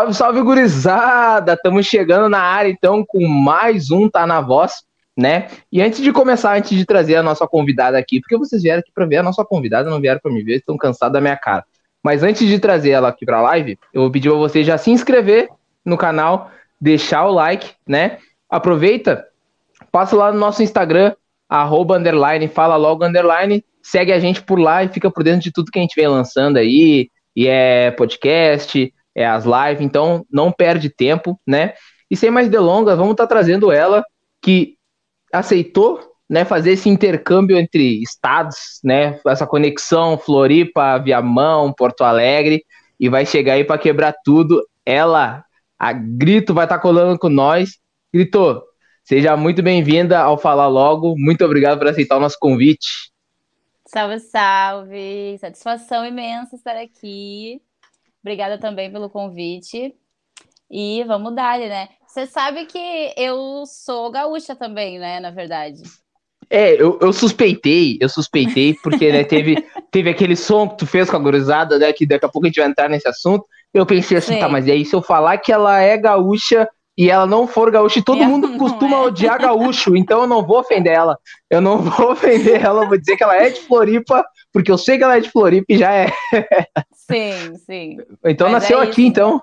Salve, salve, gurizada! Estamos chegando na área, então, com mais um Tá Na Voz, né? E antes de começar, antes de trazer a nossa convidada aqui, porque vocês vieram aqui para ver a nossa convidada, não vieram para me ver, estão cansados da minha cara. Mas antes de trazer ela aqui para a live, eu vou pedir para você já se inscrever no canal, deixar o like, né? Aproveita, passa lá no nosso Instagram, arroba, underline, fala logo, underline, segue a gente por lá e fica por dentro de tudo que a gente vem lançando aí, e é podcast, é as lives, então não perde tempo, né? E sem mais delongas, vamos estar tá trazendo ela que aceitou, né, fazer esse intercâmbio entre estados, né, essa conexão Floripa, Viamão, Porto Alegre e vai chegar aí para quebrar tudo. Ela, a Grito vai estar tá colando com nós. Grito, seja muito bem-vinda ao Falar Logo. Muito obrigado por aceitar o nosso convite. Salve, salve! Satisfação imensa estar aqui. Obrigada também pelo convite. E vamos dar, né? Você sabe que eu sou gaúcha também, né? Na verdade. É, eu, eu suspeitei, eu suspeitei, porque né, teve, teve aquele som que tu fez com a gurizada, né? Que daqui a pouco a gente vai entrar nesse assunto. Eu pensei assim, Sim. tá, mas e aí se eu falar que ela é gaúcha e ela não for gaúcha, e todo mundo costuma é. odiar gaúcho, então eu não vou ofender ela. Eu não vou ofender ela, vou dizer que ela é de Floripa, porque eu sei que ela é de Floripa e já é. Sim, sim. Então Mas nasceu é aqui, então?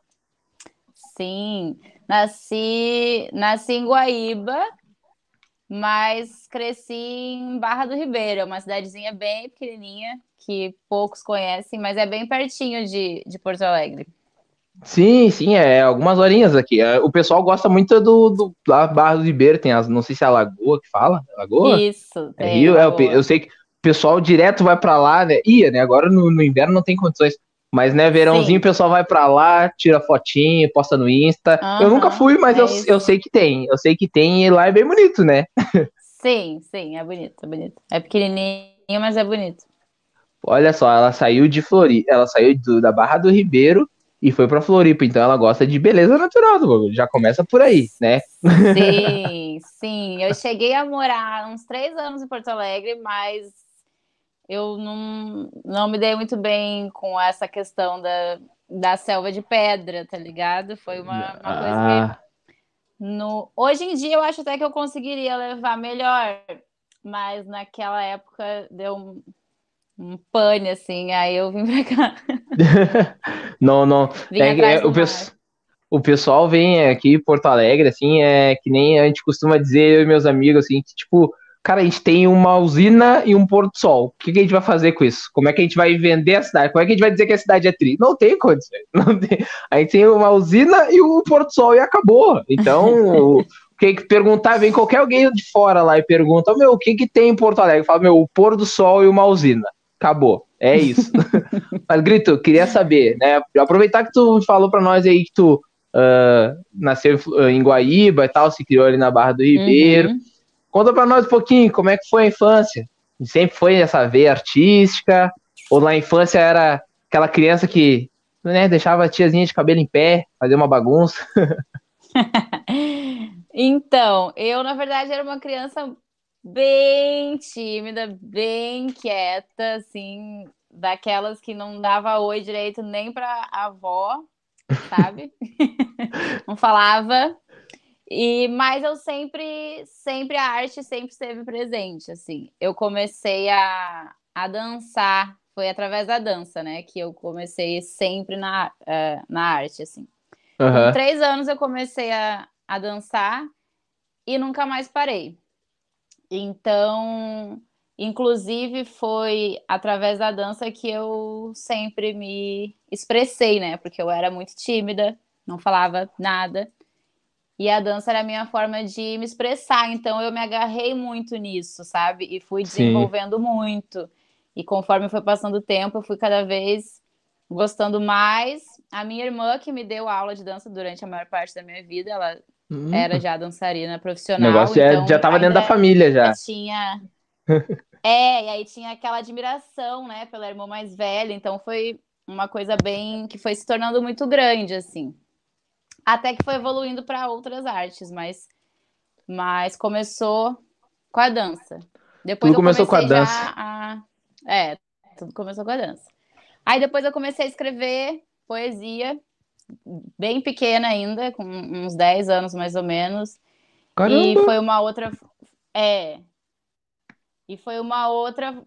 Sim, nasci, nasci em Guaíba, mas cresci em Barra do Ribeiro, uma cidadezinha bem pequenininha, que poucos conhecem, mas é bem pertinho de, de Porto Alegre. Sim, sim, é algumas horinhas aqui. É, o pessoal gosta muito do, do da Barra do Ribeiro, tem as, não sei se é a Lagoa que fala, Lagoa? Isso, é Rio, é, eu, eu sei que o pessoal direto vai para lá, né? Ia, né? Agora no, no inverno não tem condições. Mas, né, verãozinho, Sim. o pessoal vai pra lá, tira fotinho, posta no Insta. Uhum, eu nunca fui, mas é eu, eu sei que tem. Eu sei que tem e lá é bem bonito, né? Sim, sim, é bonito, é bonito. É pequenininho, mas é bonito. Olha só, ela saiu de Floripa, ela saiu do, da Barra do Ribeiro e foi pra Floripa, então ela gosta de beleza natural, já começa por aí, né? Sim, sim. Eu cheguei a morar uns três anos em Porto Alegre, mas eu não, não me dei muito bem com essa questão da, da selva de pedra, tá ligado? Foi uma, uma ah. coisa que. No... Hoje em dia eu acho até que eu conseguiria levar melhor, mas naquela época deu um, pane, assim, aí eu vim pra cá. não, não. É, é, o, pe o pessoal vem aqui em Porto Alegre, assim, é que nem a gente costuma dizer, eu e meus amigos, assim, que, tipo, cara, a gente tem uma usina e um pôr do sol. O que, que, a gente vai fazer com isso? Como é que a gente vai vender a cidade? Como é que a gente vai dizer que a cidade é tri? Não tem condições. Não tem. A gente tem uma usina e um pôr do sol e acabou. Então, o que, que perguntar, vem qualquer alguém de fora lá e pergunta, meu, o que, que tem em Porto Alegre? Fala, meu, o pôr do sol e uma usina. Acabou. É isso. Mas, Grito, queria saber, né? Aproveitar que tu falou para nós aí que tu uh, nasceu em Guaíba e tal, se criou ali na Barra do Ribeiro. Uhum. Conta para nós um pouquinho como é que foi a infância. Sempre foi essa veia artística? Ou na infância era aquela criança que né, deixava a tiazinha de cabelo em pé, fazer uma bagunça? então, eu na verdade era uma criança bem tímida, bem quieta, assim, daquelas que não dava oi direito nem para a avó, sabe? não falava. E mas eu sempre, sempre a arte sempre esteve presente, assim. Eu comecei a, a dançar, foi através da dança, né, que eu comecei sempre na, uh, na arte, assim. Uhum. Com três anos eu comecei a, a dançar e nunca mais parei. Então, inclusive foi através da dança que eu sempre me expressei, né? Porque eu era muito tímida, não falava nada. E a dança era a minha forma de me expressar, então eu me agarrei muito nisso, sabe? E fui desenvolvendo Sim. muito. E conforme foi passando o tempo, eu fui cada vez gostando mais. A minha irmã, que me deu aula de dança durante a maior parte da minha vida, ela hum. era já dançarina profissional. O negócio então já estava dentro da família já. Tinha. é, e aí tinha aquela admiração, né, pela irmã mais velha. Então foi uma coisa bem que foi se tornando muito grande, assim. Até que foi evoluindo para outras artes, mas, mas começou com a dança. Depois tudo começou com a dança. A... É, tudo começou com a dança. Aí depois eu comecei a escrever poesia bem pequena ainda, com uns 10 anos mais ou menos. Caramba. E foi uma outra. É. E foi uma outra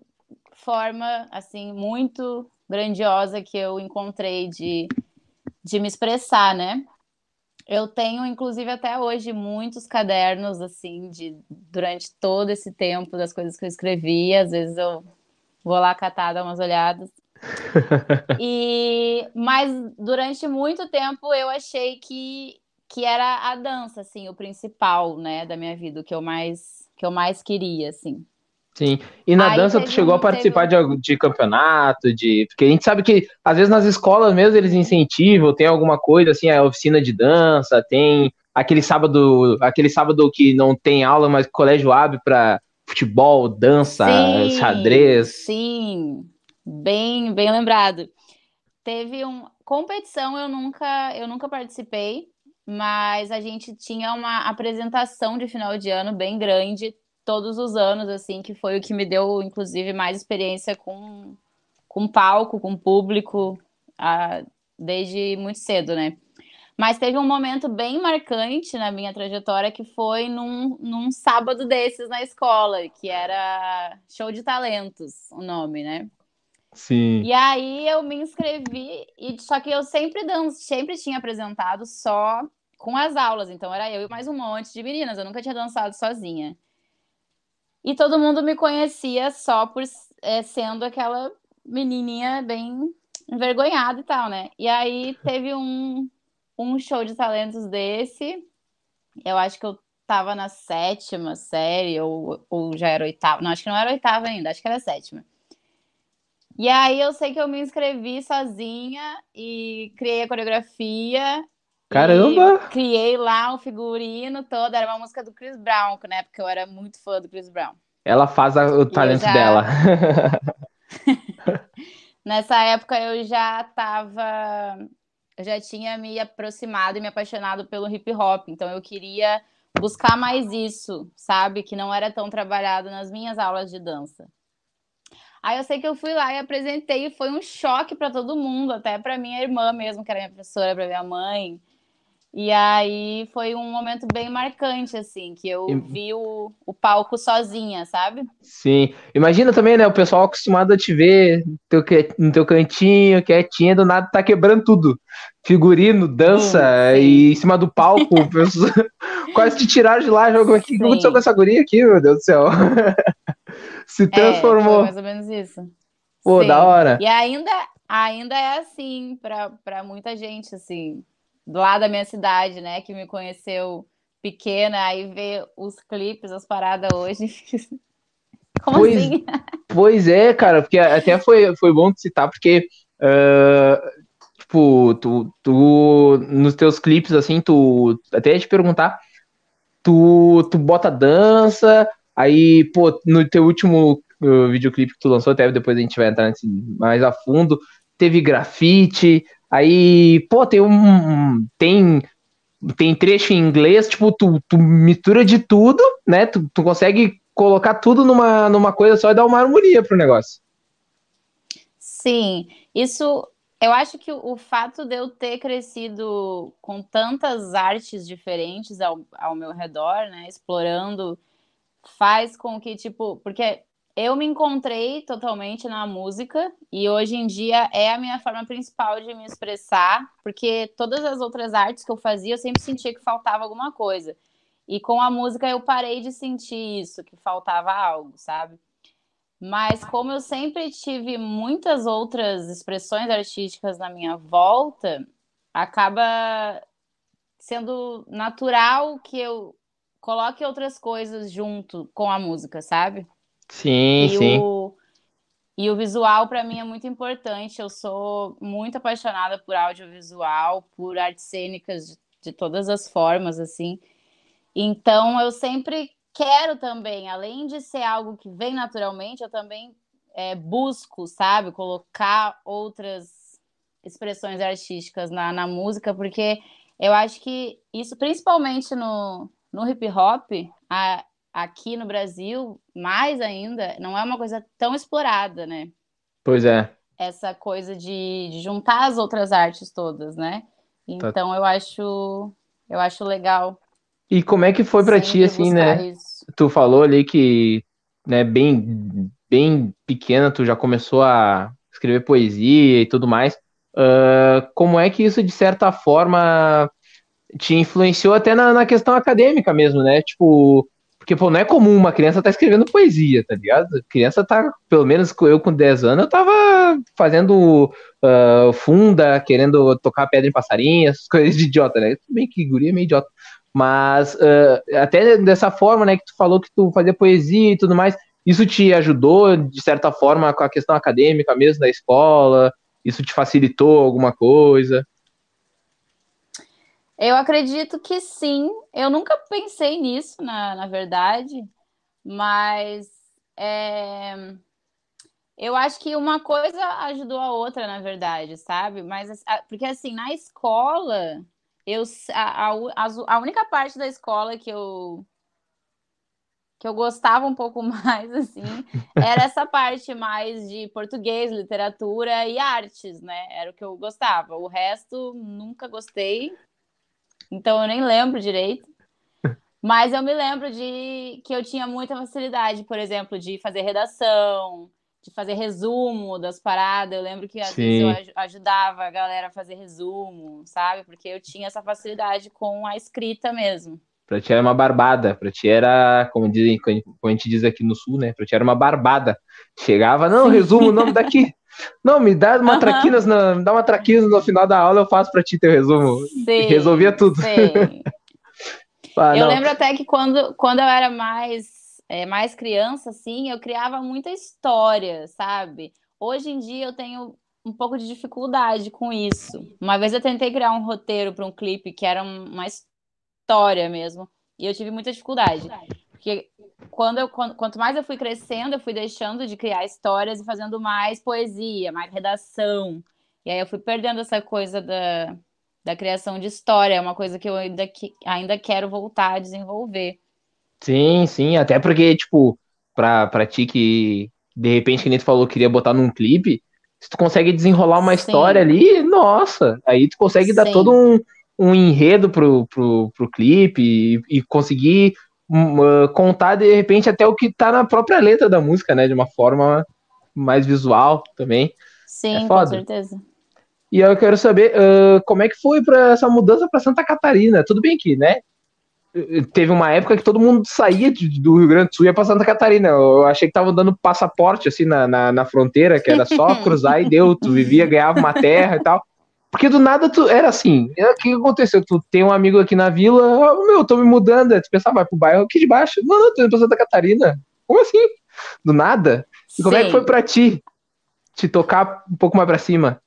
forma, assim, muito grandiosa que eu encontrei de, de me expressar, né? Eu tenho, inclusive, até hoje, muitos cadernos, assim, de durante todo esse tempo das coisas que eu escrevi. Às vezes eu vou lá catar, dar umas olhadas. E mas durante muito tempo eu achei que, que era a dança assim o principal né da minha vida o que eu mais que eu mais queria assim Sim. E na Aí dança tu chegou a participar teve de, de campeonato, de. Porque a gente sabe que, às vezes, nas escolas mesmo eles incentivam, tem alguma coisa assim, a oficina de dança, tem aquele sábado, aquele sábado que não tem aula, mas o colégio abre para futebol, dança, Sim, xadrez. Sim, bem, bem lembrado. Teve um competição, eu nunca, eu nunca participei, mas a gente tinha uma apresentação de final de ano bem grande todos os anos, assim, que foi o que me deu, inclusive, mais experiência com, com palco, com público, ah, desde muito cedo, né? Mas teve um momento bem marcante na minha trajetória que foi num, num sábado desses na escola, que era Show de Talentos, o nome, né? Sim. E aí eu me inscrevi, e só que eu sempre dan sempre tinha apresentado só com as aulas, então era eu e mais um monte de meninas, eu nunca tinha dançado sozinha. E todo mundo me conhecia só por é, sendo aquela menininha bem envergonhada e tal, né? E aí teve um, um show de talentos desse, eu acho que eu tava na sétima série, ou, ou já era oitava, não, acho que não era oitava ainda, acho que era sétima. E aí eu sei que eu me inscrevi sozinha e criei a coreografia. Caramba! Criei lá o figurino todo. Era uma música do Chris Brown, né? Porque eu era muito fã do Chris Brown. Ela faz a- o talento já- dela. Nessa época eu já tava. Eu já tinha me aproximado e me apaixonado pelo hip hop. Então eu queria buscar mais isso, sabe? Que não era tão trabalhado nas minhas aulas de dança. Aí eu sei que eu fui lá e apresentei e foi um choque para todo mundo, até para minha irmã mesmo, que era minha professora, para minha mãe. E aí foi um momento bem marcante, assim, que eu vi o, o palco sozinha, sabe? Sim. Imagina também, né? O pessoal acostumado a te ver no teu, no teu cantinho, quietinha, do nada tá quebrando tudo. Figurino, dança, Sim, sim. e em cima do palco, pessoas- quase te tiraram de lá. Jogo, o que aconteceu com essa guria aqui, meu Deus do céu? Se É, transformou. mais ou menos isso. Pô, Sim. da hora. E ainda, ainda é assim para muita gente, assim, lá da minha cidade, né, que me conheceu pequena, aí vê os clipes, as paradas hoje. Como Pois- assim? Pois é, cara, porque até foi, foi bom te citar, porque, ah, tipo, tu, tu, nos teus clipes, assim, tu, até ia te perguntar, tu, tu bota dança, aí, pô, no teu último ah, videoclipe que tu lançou, até depois a gente vai entrar nesse mais a fundo, teve grafite, aí, pô, tem um, tem, tem trecho em inglês, tipo, tu, tu mistura de tudo, né, tu, tu consegue colocar tudo numa, numa coisa só e dar uma harmonia pro negócio. Sim, isso eu acho que o fato de eu ter crescido com tantas artes diferentes ao, ao meu redor, né, explorando, faz com que, tipo, porque eu me encontrei totalmente na música e hoje em dia é a minha forma principal de me expressar, porque todas as outras artes que eu fazia eu sempre sentia que faltava alguma coisa. E com a música eu parei de sentir isso, que faltava algo, sabe? Mas como eu sempre tive muitas outras expressões artísticas na minha volta, acaba sendo natural que eu coloque outras coisas junto com a música, sabe? Sim, E sim. o, e o visual para mim é muito importante. Eu sou muito apaixonada por audiovisual, por artes cênicas de, de todas as formas, assim. Então eu sempre quero também, além de ser algo que vem naturalmente, eu também é, busco, sabe, colocar outras expressões artísticas na, na música, porque eu acho que isso, principalmente no, no hip hop, a- aqui no Brasil, mais ainda, não é uma coisa tão explorada, né? Pois é. Essa coisa de, de juntar as outras artes todas, né? Então tá. eu acho eu acho legal. E como é que foi para ti assim, né? Isso. Tu falou ali que, né, bem bem pequena tu já começou a escrever poesia e tudo mais. Uh, como é que isso de certa forma te influenciou até na, na questão acadêmica mesmo, né? Tipo, porque, pô, não é comum uma criança tá escrevendo poesia, tá ligado? A criança tá, pelo menos eu com 10 anos, eu tava fazendo uh, funda, querendo tocar pedra em passarinho, essas coisas de idiota, né? Tudo bem que guria é meio idiota. Mas uh, até dessa forma, né, que tu falou que tu fazia poesia e tudo mais, isso te ajudou, de certa forma, com a questão acadêmica mesmo da escola? Isso te facilitou alguma coisa? Eu acredito que sim. Eu nunca pensei nisso, na, na verdade, mas é... eu acho que uma coisa ajudou a outra, na verdade, sabe? Mas porque assim, na escola, eu a, a, a única parte da escola que eu que eu gostava um pouco mais, assim, era essa parte mais de português, literatura e artes, né? Era o que eu gostava. O resto, nunca gostei. Então eu nem lembro direito. Mas eu me lembro de que eu tinha muita facilidade, por exemplo, de fazer redação, de fazer resumo das paradas. Eu lembro que às Sim. vezes eu ajudava a galera a fazer resumo, sabe? Porque eu tinha essa facilidade com a escrita mesmo. Pra ti era uma barbada, pra ti era, como, dizem, como a gente diz aqui no sul, né? Pra ti era uma barbada. Chegava, não, resumo o nome daqui. Não, me dá uma uhum. traquinas, na, dá uma traquinas no final da aula, eu faço pra ti teu resumo. Sim, Resolvia tudo. Sim. ah, eu lembro até que quando, quando eu era mais, é, mais criança, assim, eu criava muita história, sabe? Hoje em dia eu tenho um pouco de dificuldade com isso. Uma vez eu tentei criar um roteiro para um clipe que era uma história mesmo, e eu tive muita dificuldade. Porque quando eu, quanto mais eu fui crescendo, eu fui deixando de criar histórias e fazendo mais poesia, mais redação. E aí eu fui perdendo essa coisa da, da criação de história, é uma coisa que eu ainda, que, ainda quero voltar a desenvolver. Sim, sim, até porque, tipo, pra, pra ti que de repente, que nem tu falou, queria botar num clipe, se tu consegue desenrolar uma sim. história ali, nossa, aí tu consegue sim. dar todo um, um enredo pro, pro, pro clipe e, e conseguir contar de repente até o que tá na própria letra da música, né? De uma forma mais visual também. Sim, é com certeza. E eu quero saber uh, como é que foi para essa mudança para Santa Catarina. Tudo bem que, né? Teve uma época que todo mundo saía de, do Rio Grande do Sul e ia para Santa Catarina. Eu achei que tava dando passaporte assim na, na, na fronteira, que era só cruzar e deu. Tu vivia, ganhava uma terra e tal. Porque do nada tu era assim. O que aconteceu? Tu tem um amigo aqui na vila, oh, meu, tô me mudando. Tu pensava, vai pro bairro aqui de baixo. Não, não, tô indo pra Santa Catarina. Como assim? Do nada? E como Sim. é que foi pra ti? Te tocar um pouco mais pra cima?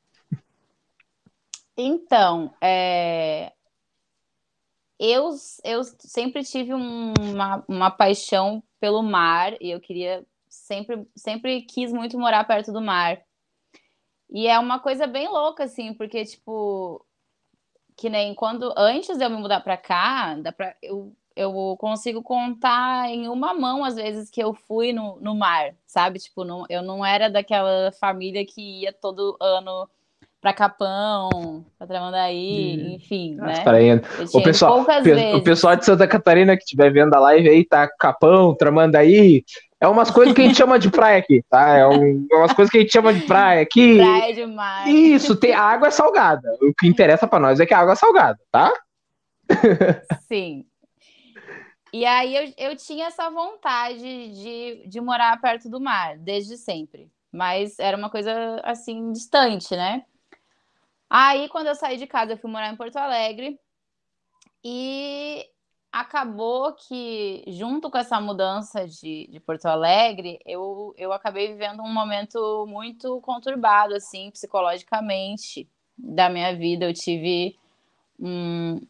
Então, é... eu, eu sempre tive um, uma, uma paixão pelo mar e eu queria sempre, sempre quis muito morar perto do mar. E é uma coisa bem louca, assim, porque, tipo, que nem quando. Antes de eu me mudar pra cá, dá pra, eu, eu consigo contar em uma mão, às vezes, que eu fui no, no mar, sabe? Tipo, não, eu não era daquela família que ia todo ano para Capão, para Tramandaí, hum. enfim, Nossa, né? O pessoal, o pessoal de Santa Catarina que estiver vendo a live aí, tá Capão, Tramandaí, é umas coisas que a gente chama de praia aqui, tá? É, um, é umas coisas que a gente chama de praia aqui. Praia demais. Isso, tem, a água é salgada. O que interessa para nós é que a água é salgada, tá? Sim. E aí eu, eu tinha essa vontade de, de morar perto do mar, desde sempre. Mas era uma coisa assim, distante, né? Aí, quando eu saí de casa, eu fui morar em Porto Alegre. E acabou que, junto com essa mudança de, de Porto Alegre, eu, eu acabei vivendo um momento muito conturbado, assim, psicologicamente, da minha vida. Eu tive um.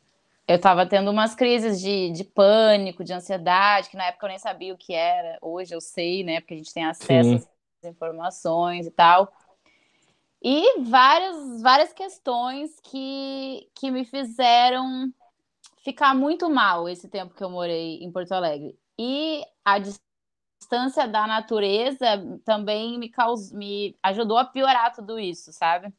Eu estava tendo umas crises de, de pânico, de ansiedade, que na época eu nem sabia o que era. Hoje eu sei, né? Porque a gente tem acesso Sim. às informações e tal. E várias, várias questões que, que me fizeram ficar muito mal esse tempo que eu morei em Porto Alegre. E a distância da natureza também me, caus... me ajudou a piorar tudo isso, sabe?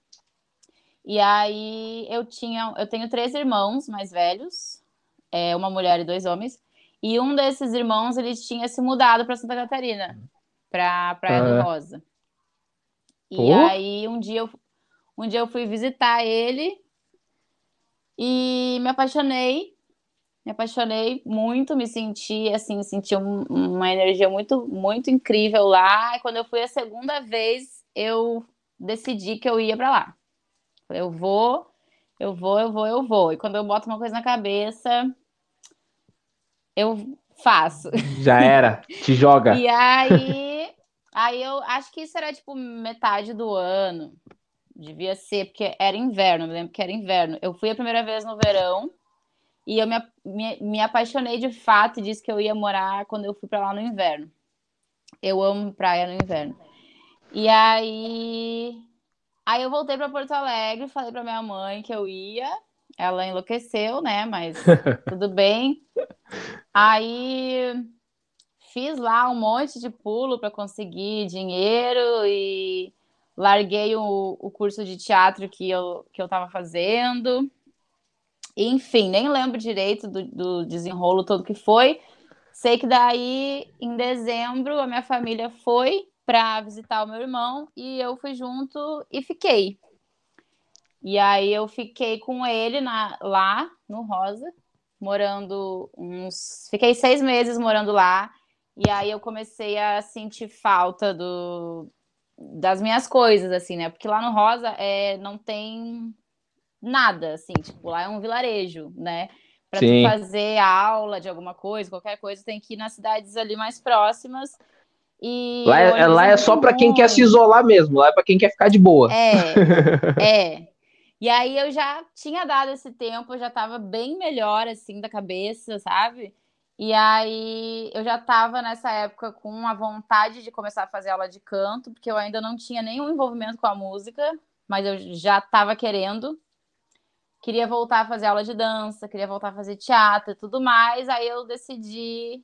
E aí eu tinha, eu tenho três irmãos mais velhos, é, uma mulher e dois homens. E um desses irmãos ele tinha se mudado para Santa Catarina, para Praia do Rosa. E aí um dia eu, um dia eu fui visitar ele e me apaixonei. Me apaixonei muito, me senti assim, senti um, uma energia muito, muito incrível lá. E quando eu fui a segunda vez, eu decidi que eu ia para lá. Eu vou, eu vou, eu vou, eu vou. E quando eu boto uma coisa na cabeça, eu faço. Já era, te joga. e aí, aí eu acho que isso era tipo metade do ano. Devia ser, porque era inverno, eu me lembro que era inverno. Eu fui a primeira vez no verão e eu me, me, me apaixonei de fato e disse que eu ia morar quando eu fui para lá no inverno. Eu amo praia no inverno. E aí, aí eu voltei para Porto Alegre, falei para minha mãe que eu ia. Ela enlouqueceu, né? Mas tudo bem. Aí fiz lá um monte de pulo para conseguir dinheiro e larguei o, o curso de teatro que eu, que eu estava fazendo. Enfim, nem lembro direito do, do desenrolo todo que foi. Sei que daí, em dezembro, a minha família foi para visitar o meu irmão e eu fui junto e fiquei. E aí eu fiquei com ele na, lá no Rosa, morando uns. Fiquei seis meses morando lá. E aí eu comecei a sentir falta do, das minhas coisas, assim, né? Porque lá no Rosa é, não tem nada, assim, tipo, lá é um vilarejo, né? Para tu fazer aula de alguma coisa, qualquer coisa, tem que ir nas cidades ali mais próximas. E lá é, lá é só para quem quer se isolar mesmo, lá é para quem quer ficar de boa. É, é. E aí eu já tinha dado esse tempo, eu já estava bem melhor, assim, da cabeça, sabe? E aí eu já estava nessa época com a vontade de começar a fazer aula de canto, porque eu ainda não tinha nenhum envolvimento com a música, mas eu já estava querendo. Queria voltar a fazer aula de dança, queria voltar a fazer teatro e tudo mais. Aí eu decidi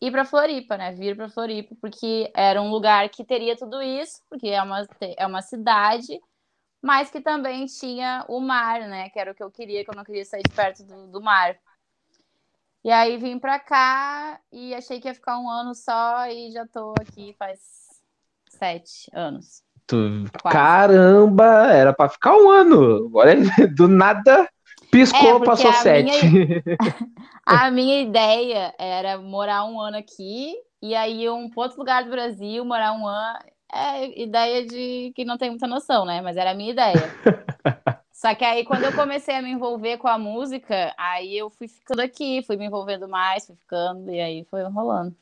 ir para Floripa, né? Vir para Floripa, porque era um lugar que teria tudo isso, porque é uma, é uma cidade, mas que também tinha o mar, né? Que era o que eu queria, que eu não queria sair de perto do, do mar. E aí vim pra cá e achei que ia ficar um ano só e já tô aqui faz sete anos. Tu... Caramba, era pra ficar um ano. Olha, do nada piscou, é, passou sete. Minha... a minha ideia era morar um ano aqui e aí um para outro lugar do Brasil, morar um ano. É ideia de que não tem muita noção, né? Mas era a minha ideia. Só que aí, quando eu comecei a me envolver com a música, aí eu fui ficando aqui, fui me envolvendo mais, fui ficando, e aí foi rolando.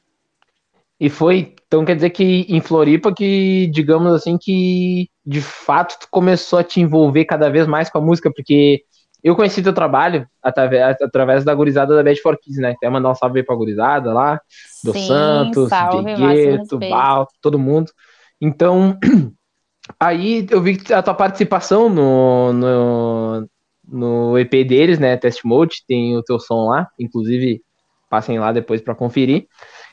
E foi, então quer dizer que em Floripa que, digamos assim, que de fato tu começou a te envolver cada vez mais com a música, porque eu conheci teu trabalho através, através da gurizada da Bad for Kids, né? Até mandar um salve aí pra gurizada lá, do Sim, Santos, salve, Gueto, Val, todo mundo. Então, Aí eu vi a tua participação no, no, no EP deles, né? Test Mode, tem o teu som lá, inclusive passem lá depois para conferir.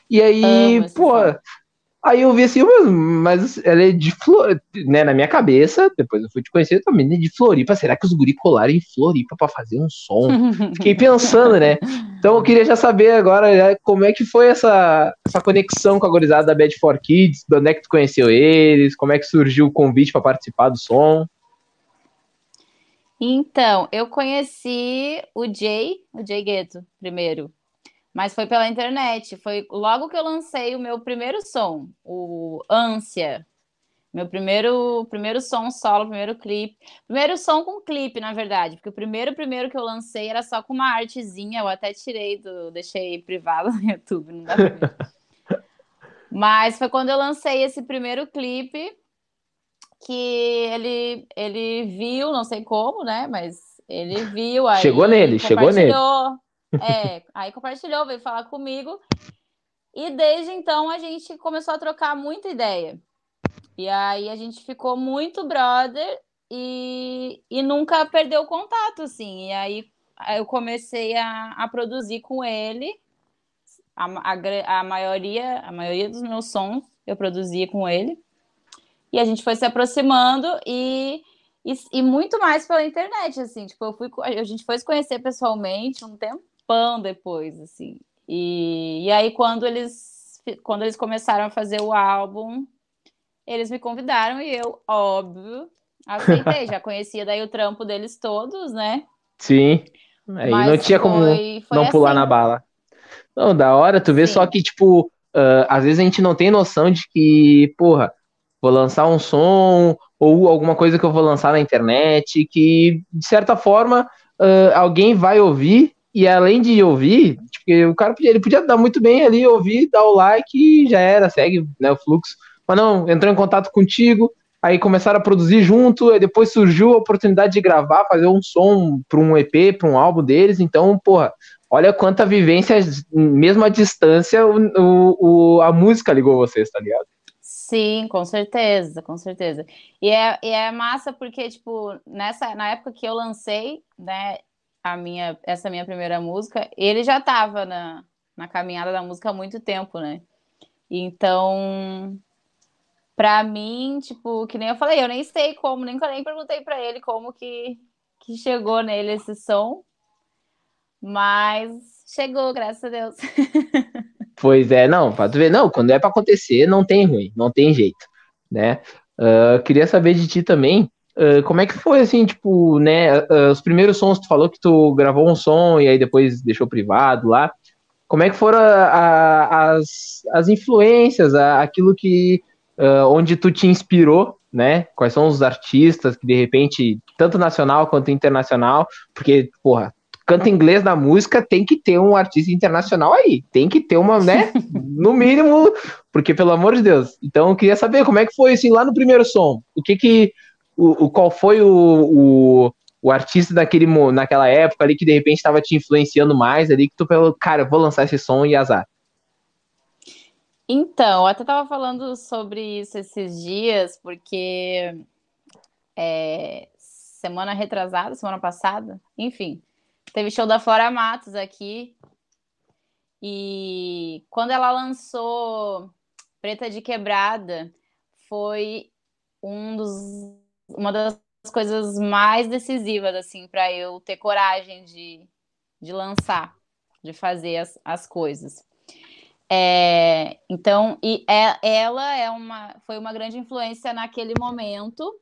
E aí, pô, Aí eu vi assim, mas ela é de Floripa, né? Na minha cabeça, depois eu fui te conhecer também, de Floripa. Será que os guri colaram em Floripa para fazer um som? Fiquei pensando, né? Então eu queria já saber agora né, como é que foi essa, essa conexão com a gorizada da Bad for Kids, de onde é que tu conheceu eles, como é que surgiu o convite para participar do som. Então, eu conheci o Jay, o Jay Gueto, primeiro. Mas foi pela internet. Foi logo que eu lancei o meu primeiro som, o Ânsia. Meu primeiro, primeiro som solo, primeiro clipe. Primeiro som com clipe, na verdade. Porque o primeiro, primeiro que eu lancei era só com uma artezinha. Eu até tirei do. Deixei privado no YouTube, não dá pra ver. Mas foi quando eu lancei esse primeiro clipe que ele, ele viu, não sei como, né? Mas ele viu aí. Chegou nele, chegou nele. É, aí compartilhou, veio falar comigo. E desde então a gente começou a trocar muita ideia. E aí a gente ficou muito brother e, e nunca perdeu contato, assim. E aí eu comecei a, a produzir com ele. A, a, a, maioria, a maioria dos meus sons eu produzia com ele. E a gente foi se aproximando e E, e, muito mais pela internet, assim, tipo, eu fui, a gente foi se conhecer pessoalmente um tempão depois, assim. E, e aí, quando eles, quando eles começaram a fazer o álbum, eles me convidaram e eu, óbvio, aceitei. Já conhecia daí o trampo deles todos, né? Sim. Aí Mas não tinha como foi, foi não pular assim. na bala. Não, da hora, tu vê Sim. só que, tipo, uh, às vezes a gente não tem noção de que, porra, vou lançar um som ou alguma coisa que eu vou lançar na internet, que, de certa forma, uh, alguém vai ouvir, e além de ouvir, tipo, o cara podia, ele podia dar muito bem ali, ouvir, dar o like e já era, segue né, o fluxo. Mas não, entrou em contato contigo, aí começaram a produzir junto, aí depois surgiu a oportunidade de gravar, fazer um som para um EP, para um álbum deles, então, porra, olha quanta vivência, mesmo à distância, o, o, a música ligou vocês, tá ligado? Sim, com certeza, com certeza. E é, e é massa porque, tipo, nessa, na época que eu lancei, né, a minha, essa minha primeira música, ele já tava na, na caminhada da música há muito tempo, né? Então, pra mim, tipo, que nem eu falei, eu nem sei como, nem, nem perguntei pra ele como que, que chegou nele esse som, mas chegou, graças a Deus. Pois é, não, pra tu ver, não, quando é para acontecer, não tem ruim, não tem jeito, né? Uh, queria saber de ti também, uh, como é que foi, assim, tipo, né, uh, os primeiros sons, tu falou que tu gravou um som e aí depois deixou privado lá, como é que foram a, a, as, as influências, a, aquilo que, onde tu te inspirou, né, quais são os artistas que, de repente, tanto nacional quanto internacional, porque, porra, canta inglês na música, tem que ter um artista internacional aí. Tem que ter uma, né? no mínimo, porque pelo amor de Deus. Então eu queria saber como é que foi assim lá no primeiro som. O que que o, o qual foi o, o, o artista daquele naquela época ali que de repente estava te influenciando mais ali que tu falou, cara, vou lançar esse som e azar. Então, eu até tava falando sobre isso esses dias, porque é, semana retrasada, semana passada, enfim, Teve show da Flora Matos aqui. E quando ela lançou Preta de Quebrada, foi um dos, uma das coisas mais decisivas, assim, para eu ter coragem de, de lançar, de fazer as, as coisas. É, então, e é, ela é uma, foi uma grande influência naquele momento,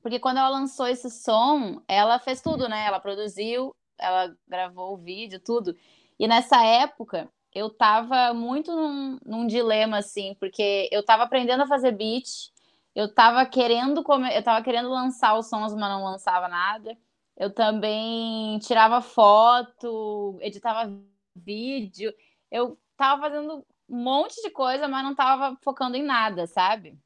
porque quando ela lançou esse som, ela fez tudo, né? Ela produziu, ela gravou o vídeo, tudo. E nessa época, eu tava muito num, num dilema, assim, porque eu tava aprendendo a fazer beat, eu tava querendo come... eu tava querendo lançar os sons, mas não lançava nada. Eu também tirava foto, editava vídeo. Eu tava fazendo um monte de coisa, mas não tava focando em nada, sabe?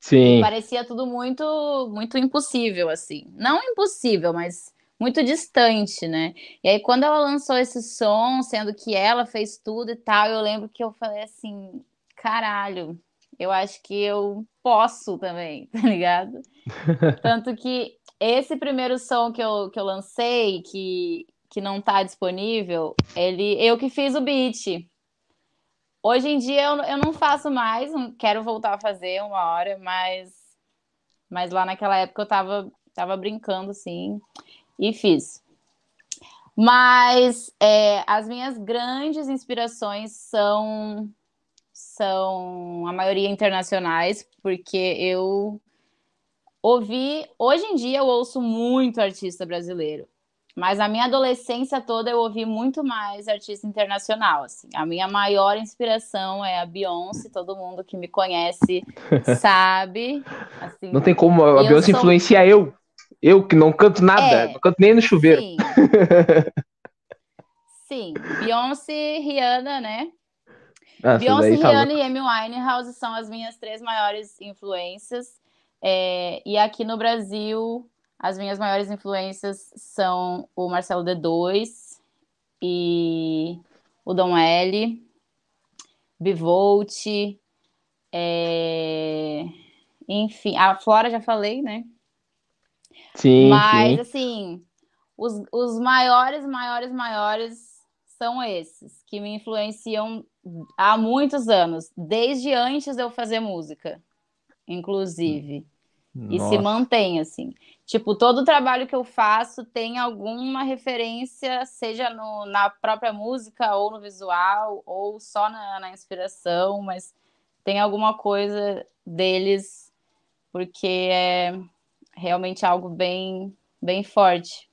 Sim. Parecia tudo muito muito impossível assim. Não impossível, mas muito distante, né? E aí, quando ela lançou esse som, sendo que ela fez tudo e tal, eu lembro que eu falei assim: caralho, eu acho que eu posso também, tá ligado? Tanto que esse primeiro som que eu, que eu lancei, que, que não tá disponível, ele eu que fiz o beat. Hoje em dia eu, eu não faço mais, quero voltar a fazer uma hora, mas, mas lá naquela época eu tava, tava brincando, assim e fiz. Mas é, as minhas grandes inspirações são, são a maioria internacionais, porque eu ouvi. Hoje em dia eu ouço muito artista brasileiro, mas a minha adolescência toda eu ouvi muito mais artista internacional. Assim. A minha maior inspiração é a Beyoncé, todo mundo que me conhece sabe. Assim, Não tem como, a Beyoncé sou... influencia eu. Eu que não canto nada, é, não canto nem no chuveiro. Sim. sim. Beyoncé, Rihanna, né? Ah, Beyoncé, tá Rihanna e Amy Winehouse são as minhas três maiores influências. É, e aqui no Brasil, as minhas maiores influências são o Marcelo D2 e o Dom L, Bivolt, é... enfim, a Flora já falei, né? Sim. Mas, sim. assim, os, os maiores, maiores, maiores são esses, que me influenciam há muitos anos, desde antes de eu fazer música, inclusive. Nossa. E se mantém, assim. Tipo, todo trabalho que eu faço tem alguma referência, seja no, na própria música, ou no visual, ou só na, na inspiração, mas tem alguma coisa deles, porque é realmente algo bem, bem forte.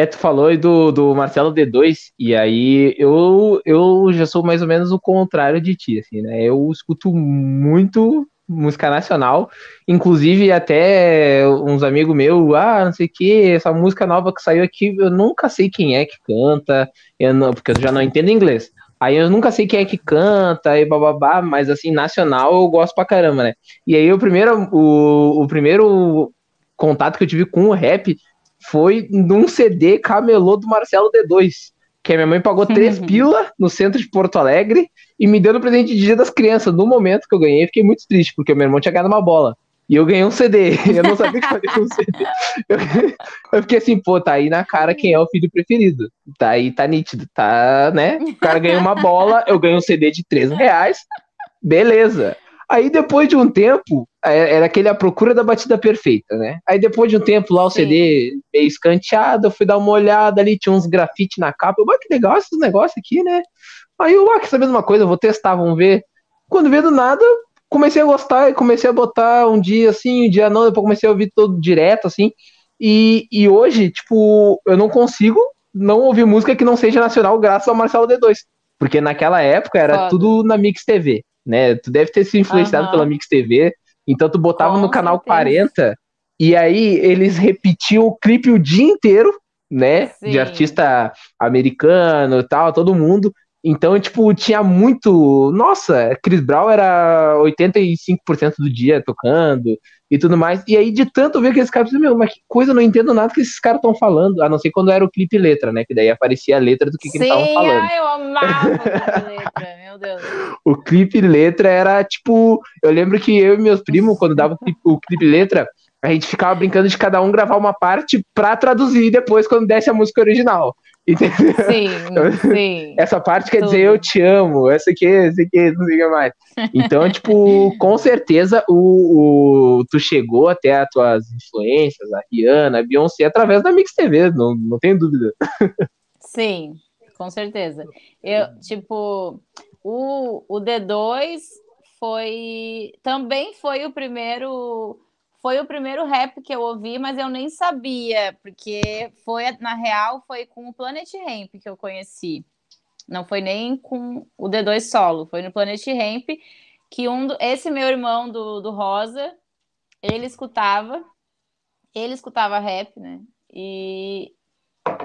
É, tu falou aí do, do Marcelo D2, e aí eu, eu já sou mais ou menos o contrário de ti, assim, né? Eu escuto muito música nacional. Inclusive, até uns amigos meus, ah, não sei o que, essa música nova que saiu aqui, eu nunca sei quem é que canta, eu não, porque eu já não entendo inglês. Aí eu nunca sei quem é que canta e bababá, mas assim, nacional eu gosto pra caramba, né? E aí o primeiro, o, o primeiro contato que eu tive com o rap foi num CD camelô do Marcelo D2 que a minha mãe pagou três pila no centro de Porto Alegre e me deu no presente de dia das crianças. No momento que eu ganhei, fiquei muito triste, porque o meu irmão tinha ganhado uma bola. E eu ganhei um CD. Eu não sabia que fazia um CD. Eu, eu, fiquei assim, pô, tá aí na cara quem é o filho preferido. Tá aí, tá nítido, tá, né? O cara ganhou uma bola, eu ganhei um CD de 3 reais. Beleza. Aí depois de um tempo, era aquele a procura da batida perfeita, né? Aí depois de um tempo lá o Sim. CD meio escanteado, eu fui dar uma olhada ali, tinha uns grafites na capa. Eu, que legal esses negócios aqui, né? Aí eu, ah, quer saber de uma coisa? Eu vou testar, vamos ver. Quando veio do nada, comecei a gostar e comecei a botar um dia assim, um dia não, depois comecei a ouvir todo direto, assim. E, e hoje, tipo, eu não consigo não ouvir música que não seja nacional graças ao Marcelo D2. Porque naquela época era Foda. tudo na Mix TV né? Tu deve ter se influenciado uhum. pela Mix TV. Então tu botava Com no canal certeza. 40 e aí eles repetiam o clipe o dia inteiro, né? Sim. De artista americano e tal, todo mundo. Então, tipo, tinha muito. Nossa, Chris Brown era 85% do dia tocando e tudo mais. E aí, de tanto ver que esses caras, meu, mas que coisa, eu não entendo nada que esses caras estão falando, a não ser quando era o clipe letra, né? Que daí aparecia a letra do que, Sim, que eles estavam falando. Sim, eu amava o clipe letra, meu Deus. o clipe letra era tipo. Eu lembro que eu e meus primos, quando dava o clipe, o clipe letra, a gente ficava brincando de cada um gravar uma parte pra traduzir depois quando desse a música original. Entendeu? Sim, sim. Essa parte quer Tudo. dizer eu te amo, essa aqui, essa aqui, não sei o que mais. Então, tipo, com certeza o, o, tu chegou até as tuas influências, a Rihanna, a Beyoncé, através da Mix TV, não, não tenho dúvida. Sim, com certeza. Eu, tipo, o, o D2 foi. Também foi o primeiro foi o primeiro rap que eu ouvi, mas eu nem sabia, porque foi, na real, foi com o Planet Ramp que eu conheci. Não foi nem com o D2 solo, foi no Planet Ramp que um do, esse meu irmão do, do Rosa, ele escutava, ele escutava rap, né? E,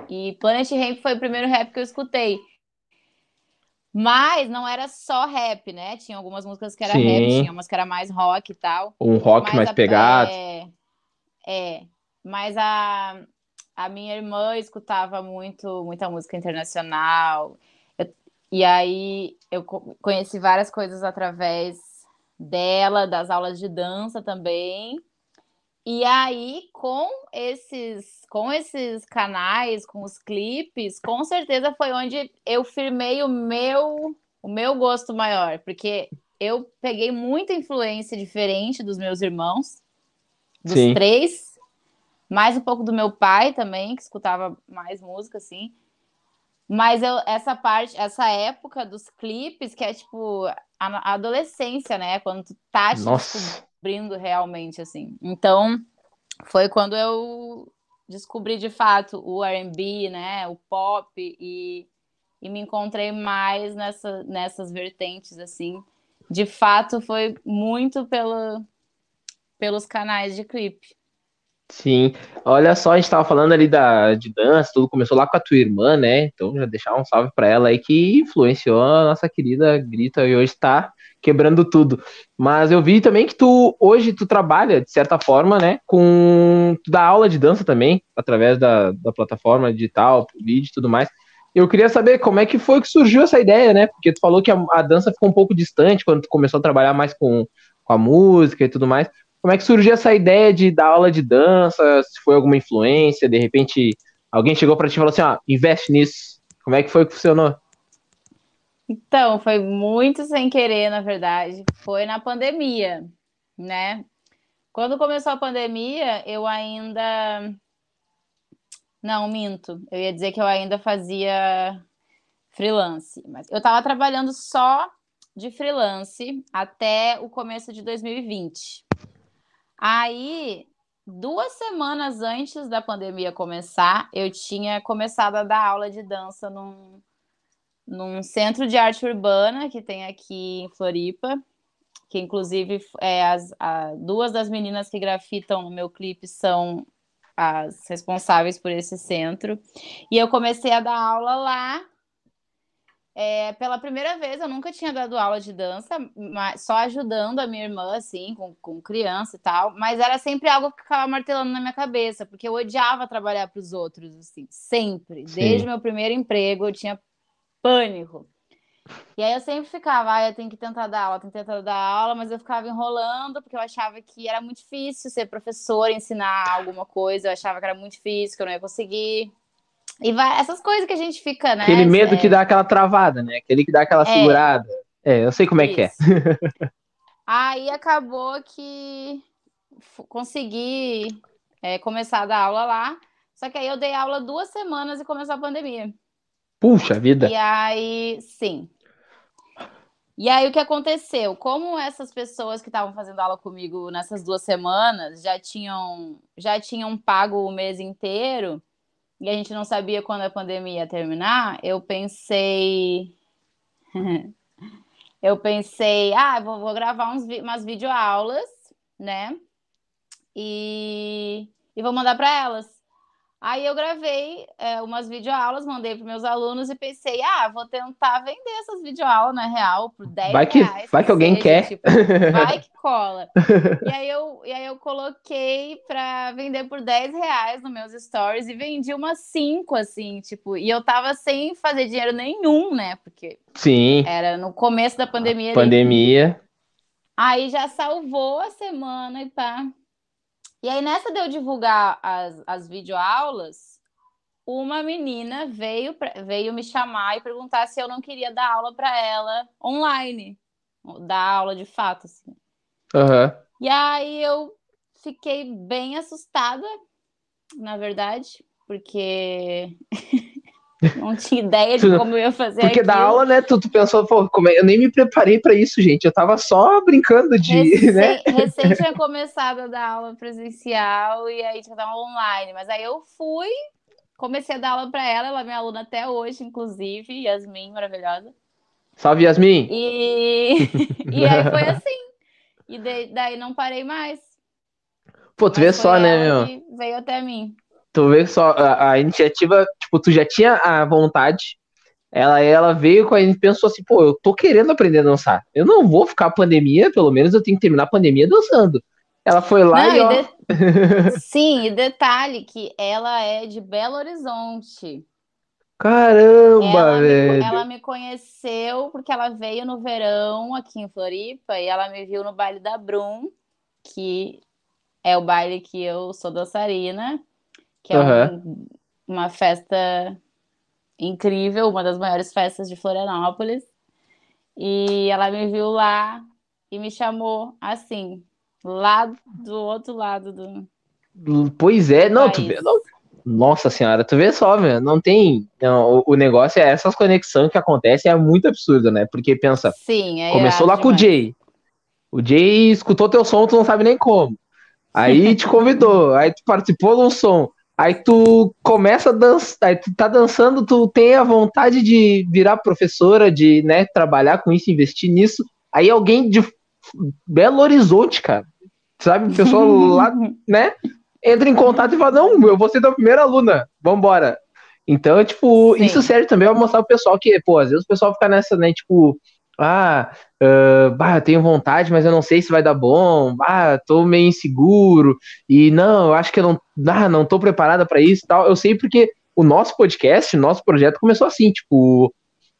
e Planet Ramp foi o primeiro rap que eu escutei. Mas não era só rap, né? Tinha algumas músicas que era Sim. rap, tinha umas que era mais rock e tal. Um rock mais a, pegado. É, é, mas a, a minha irmã escutava muito, muita música internacional. Eu, e aí eu conheci várias coisas através dela, das aulas de dança também. E aí, com esses, com esses canais, com os clipes, com certeza foi onde eu firmei o meu, o meu gosto maior, porque eu peguei muita influência diferente dos meus irmãos, dos Sim. três, mais um pouco do meu pai também, que escutava mais música, assim. Mas eu, essa parte, essa época dos clipes, que é tipo a, a adolescência, né? Quando tu tá Nossa descobrindo realmente, assim. Então, foi quando eu descobri de fato o R&B, né, o pop e, e me encontrei mais nessa, nessas vertentes, assim. De fato, foi muito pelo, pelos canais de clipe. Sim, olha só, a gente tava falando ali da, de dança, tudo começou lá com a tua irmã, né? Então já deixar um salve para ela aí que influenciou a nossa querida Grita e hoje está quebrando tudo. Mas eu vi também que tu hoje tu trabalha de certa forma, né, com tu dá aula de dança também através da, da plataforma digital, vídeo e tudo mais. Eu queria saber como é que foi que surgiu essa ideia, né? Porque tu falou que a, a dança ficou um pouco distante quando tu começou a trabalhar mais com, com a música e tudo mais. Como é que surgiu essa ideia de dar aula de dança? Se foi alguma influência? De repente, alguém chegou para ti e falou assim: ó, investe nisso. Como é que foi que funcionou? Então, foi muito sem querer, na verdade. Foi na pandemia, né? Quando começou a pandemia, eu ainda. Não, minto. Eu ia dizer que eu ainda fazia freelance. Mas eu estava trabalhando só de freelance até o começo de 2020. Aí, duas semanas antes da pandemia começar, eu tinha começado a dar aula de dança num, num centro de arte urbana que tem aqui em Floripa, que inclusive é, as, a, duas das meninas que grafitam no meu clipe são as responsáveis por esse centro. E eu comecei a dar aula lá é, pela primeira vez, eu nunca tinha dado aula de dança, mas, só ajudando a minha irmã, assim, com, com criança e tal. Mas era sempre algo que ficava martelando na minha cabeça, porque eu odiava trabalhar para os outros, assim, sempre. Sim. Desde meu primeiro emprego, eu tinha pânico. E aí eu sempre ficava, ah, eu tenho que tentar dar aula, tenho que tentar dar aula, mas eu ficava enrolando, porque eu achava que era muito difícil ser professora, ensinar alguma coisa, eu achava que era muito difícil, que eu não ia conseguir. E vai, essas coisas que a gente fica, né? Aquele medo é... que dá aquela travada, né? Aquele que dá aquela é. segurada. É, eu sei como Isso. é que é. Aí acabou que consegui é, começar a dar aula lá. Só que aí eu dei aula duas semanas e começou a pandemia. Puxa vida! E aí, sim. E aí o que aconteceu? Como essas pessoas que estavam fazendo aula comigo nessas duas semanas já tinham já tinham pago o mês inteiro, e a gente não sabia quando a pandemia ia terminar, eu pensei. eu pensei, ah, vou, vou gravar uns, umas videoaulas, né? E, e vou mandar para elas. Aí eu gravei é, umas videoaulas, mandei para meus alunos e pensei, ah, vou tentar vender essas videoaulas na real por 10 vai que, reais. Vai que, que alguém seja, quer. Tipo, vai que cola. e, aí eu, e aí eu coloquei para vender por 10 reais nos meus stories e vendi umas 5, assim, tipo, e eu tava sem fazer dinheiro nenhum, né? Porque Sim. era no começo da pandemia. Pandemia. Aí já salvou a semana e pá. E aí, nessa de eu divulgar as, as videoaulas, uma menina veio, veio me chamar e perguntar se eu não queria dar aula para ela online, dar aula de fato, assim. Uhum. E aí eu fiquei bem assustada, na verdade, porque Não tinha ideia de como eu ia fazer Porque aquilo. da aula, né, tu, tu pensou, pô, como é? eu nem me preparei para isso, gente. Eu tava só brincando de, recém, né? Recém tinha começado a dar aula presencial e aí tinha dar online. Mas aí eu fui, comecei a dar aula para ela, ela é minha aluna até hoje, inclusive, Yasmin, maravilhosa. Salve, Yasmin! E, e aí foi assim. E daí não parei mais. Pô, tu Mas vê só, né, meu? Veio até mim. Tu vê só, a, a, iniciativa, tipo, tu já tinha a vontade, ela, ela veio com a gente pensou assim, pô, eu tô querendo aprender a dançar. Eu não vou ficar pandemia, pelo menos eu tenho que terminar a pandemia dançando. Ela foi lá não, e, ó... e de... Sim, e detalhe que ela é de Belo Horizonte. Caramba, ela velho. Me, ela me conheceu porque ela veio no verão aqui em Floripa e ela me viu no baile da Brum, que é o baile que eu sou dançarina que é uhum. um, uma festa incrível, uma das maiores festas de Florianópolis. E ela me viu lá e me chamou assim, lá do outro lado do. Pois é, não, tu vê, não, nossa senhora, tu vê só, meu, não tem. Não, o, o, negócio é essas conexões que acontecem, é muito absurdo, né? Porque pensa, Sim, é começou lá demais. com o Jay. O Jay escutou teu som, tu não sabe nem como. Aí te convidou, aí tu participou de um som. Aí tu começa a dançar, aí tu tá dançando, tu tem a vontade de virar professora, de né, trabalhar com isso, investir nisso. Aí alguém de Belo Horizonte, cara, sabe, o pessoal lá, né, entra em contato e fala: Não, eu vou ser tua primeira aluna, vambora. Então, tipo, Sim. isso serve também pra mostrar pro pessoal que, pô, às vezes o pessoal fica nessa, né, tipo, ah, uh, bah, eu tenho vontade, mas eu não sei se vai dar bom, ah, tô meio inseguro, e não, eu acho que eu não, ah, não tô preparada para isso e tal. Eu sei porque o nosso podcast, nosso projeto começou assim, tipo,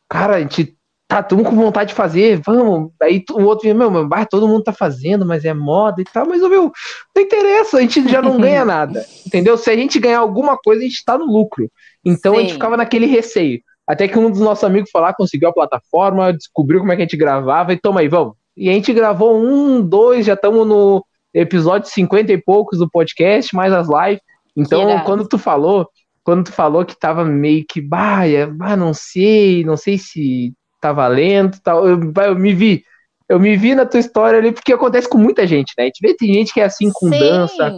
cara, a gente tá tão com vontade de fazer, vamos. Aí o outro vem, meu, bah, todo mundo tá fazendo, mas é moda e tal, mas, meu, não interessa, a gente já não ganha nada, entendeu? Se a gente ganhar alguma coisa, a gente tá no lucro. Então Sim. a gente ficava naquele receio. Até que um dos nossos amigos foi lá, conseguiu a plataforma, descobriu como é que a gente gravava e toma aí, vamos. E a gente gravou um, dois, já estamos no episódio 50 e poucos do podcast, mais as lives. Então, quando tu falou, quando tu falou que tava meio que, bah, é, bah, não sei, não sei se tá valendo, tal, eu, eu me vi. Eu me vi na tua história ali, porque acontece com muita gente, né? A gente vê tem gente que é assim com sim, dança,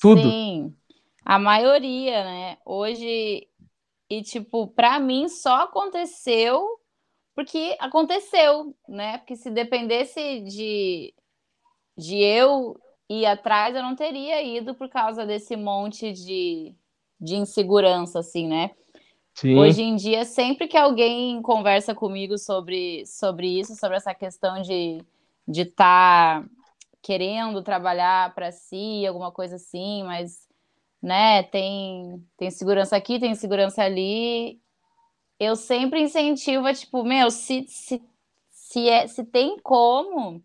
tudo. Sim, a maioria, né? Hoje, e tipo, pra mim só aconteceu porque aconteceu, né? Porque se dependesse de, de eu ir atrás, eu não teria ido por causa desse monte de, de insegurança, assim, né? Sim. Hoje em dia, sempre que alguém conversa comigo sobre, sobre isso, sobre essa questão de de estar tá querendo trabalhar para si, alguma coisa assim, mas né, tem tem segurança aqui, tem segurança ali. Eu sempre incentivo, tipo, meu, se, se, se, é, se tem como,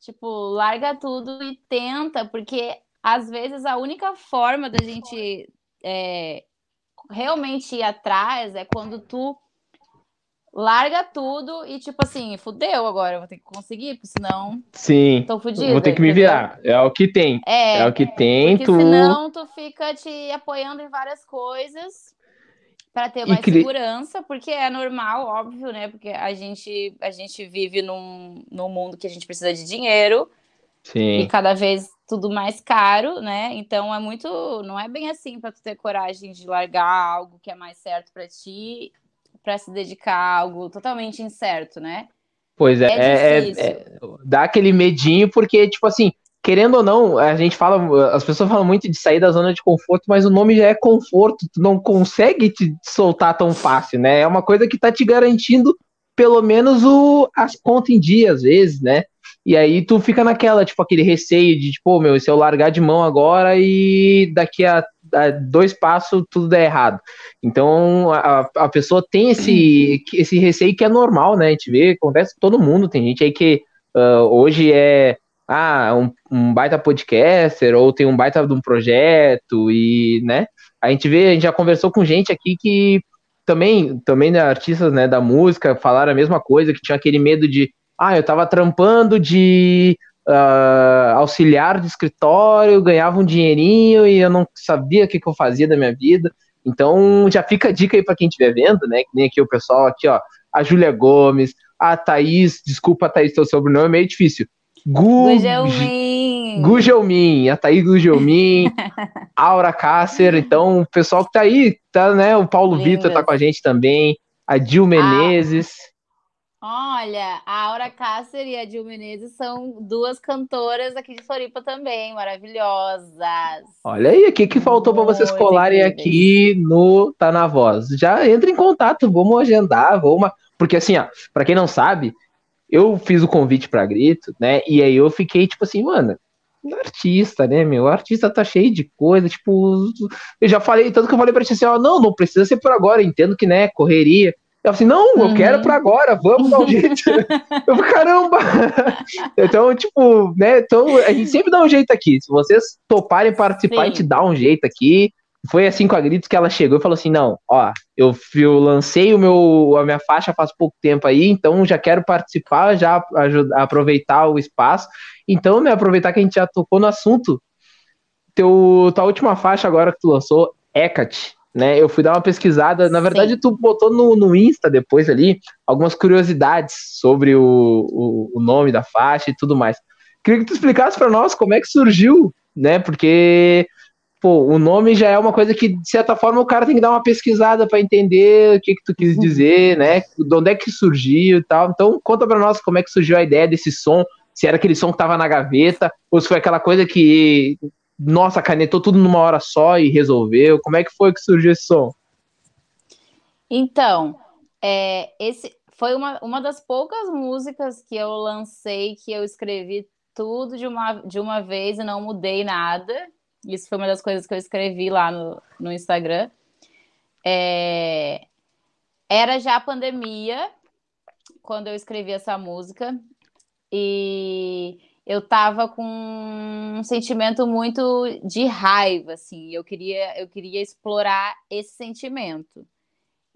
tipo, larga tudo e tenta, porque às vezes a única forma da gente é, realmente ir atrás é quando tu larga tudo e, tipo assim, fudeu agora, eu vou ter que conseguir, porque senão. Sim. Tô fudida. Vou ter que me virar. É o que tem. É, é o que tem. Porque tu... senão tu fica te apoiando em várias coisas para ter mais cri... segurança, porque é normal, óbvio, né? Porque a gente, a gente vive num, num mundo que a gente precisa de dinheiro. Sim. E cada vez tudo mais caro, né? Então é muito, não é bem assim para tu ter coragem de largar algo que é mais certo para ti para se dedicar a algo totalmente incerto, né? Pois é, é, é, é, dá aquele medinho porque tipo assim, querendo ou não, a gente fala, as pessoas falam muito de sair da zona de conforto, mas o nome já é conforto, tu não consegue te soltar tão fácil, né? É uma coisa que tá te garantindo pelo menos o, as contas em dia, às vezes, né? E aí tu fica naquela, tipo, aquele receio de, tipo, meu, se eu largar de mão agora e daqui a, a dois passos tudo der errado. Então a, a pessoa tem esse, esse receio que é normal, né? A gente vê, acontece todo mundo. Tem gente aí que uh, hoje é ah, um, um, baita podcaster ou tem um baita de um projeto e, né? A gente vê, a gente já conversou com gente aqui que também, também né, artistas né, da música falaram a mesma coisa, que tinha aquele medo de ah, eu estava trampando de uh, auxiliar de escritório, ganhava um dinheirinho e eu não sabia o que, que eu fazia da minha vida. Então já fica a dica aí para quem estiver vendo, né? Que nem aqui o pessoal aqui, ó, a Júlia Gomes, a Thaís, desculpa, Thaís, teu sobrenome é meio difícil. Gu... Gugelmin. Gugelmin, a Thaís Gugelmin, Aura Cácer, então o pessoal que tá aí, tá, né? O Paulo Vitor tá com a gente também, a Dil Menezes. Ah. Olha, a Aura Cácer e a Dil Menezes são duas cantoras aqui de Floripa também, maravilhosas. Olha aí, o que, que faltou para vocês colarem aqui no Tá Na Voz? Já entra em contato, vamos agendar, vamos... Porque assim, ó, pra quem não sabe, eu fiz o convite pra Grito, né, e aí eu fiquei tipo assim, mano, artista, né, meu? O artista tá cheio de coisa, tipo, eu já falei, tanto que eu falei pra ti assim, ó, não, não precisa ser por agora, entendo que, né, correria, eu assim, não, eu uhum. quero para agora, vamos dar um jeito. eu caramba! então, tipo, né? Então, a gente sempre dá um jeito aqui. Se vocês toparem participar, Sim. a gente dá um jeito aqui. Foi assim com a Gritos que ela chegou e falou assim: não, ó, eu, eu lancei o meu, a minha faixa faz pouco tempo aí, então já quero participar, já ajudar, aproveitar o espaço. Então, né, aproveitar que a gente já tocou no assunto. Teu, tua última faixa agora que tu lançou, Hecate né? Eu fui dar uma pesquisada. Na verdade, Sim. tu botou no, no Insta depois ali algumas curiosidades sobre o, o, o nome da faixa e tudo mais. Queria que tu explicasse para nós como é que surgiu, né? Porque pô, o nome já é uma coisa que, de certa forma, o cara tem que dar uma pesquisada para entender o que, que tu quis dizer, né? De onde é que surgiu e tal. Então, conta para nós como é que surgiu a ideia desse som, se era aquele som que tava na gaveta, ou se foi aquela coisa que nossa, canetou tudo numa hora só e resolveu? Como é que foi que surgiu esse som? Então, é, esse foi uma, uma das poucas músicas que eu lancei que eu escrevi tudo de uma, de uma vez e não mudei nada. Isso foi uma das coisas que eu escrevi lá no, no Instagram. É, era já a pandemia quando eu escrevi essa música. E eu tava com um sentimento muito de raiva, assim. Eu queria, eu queria explorar esse sentimento.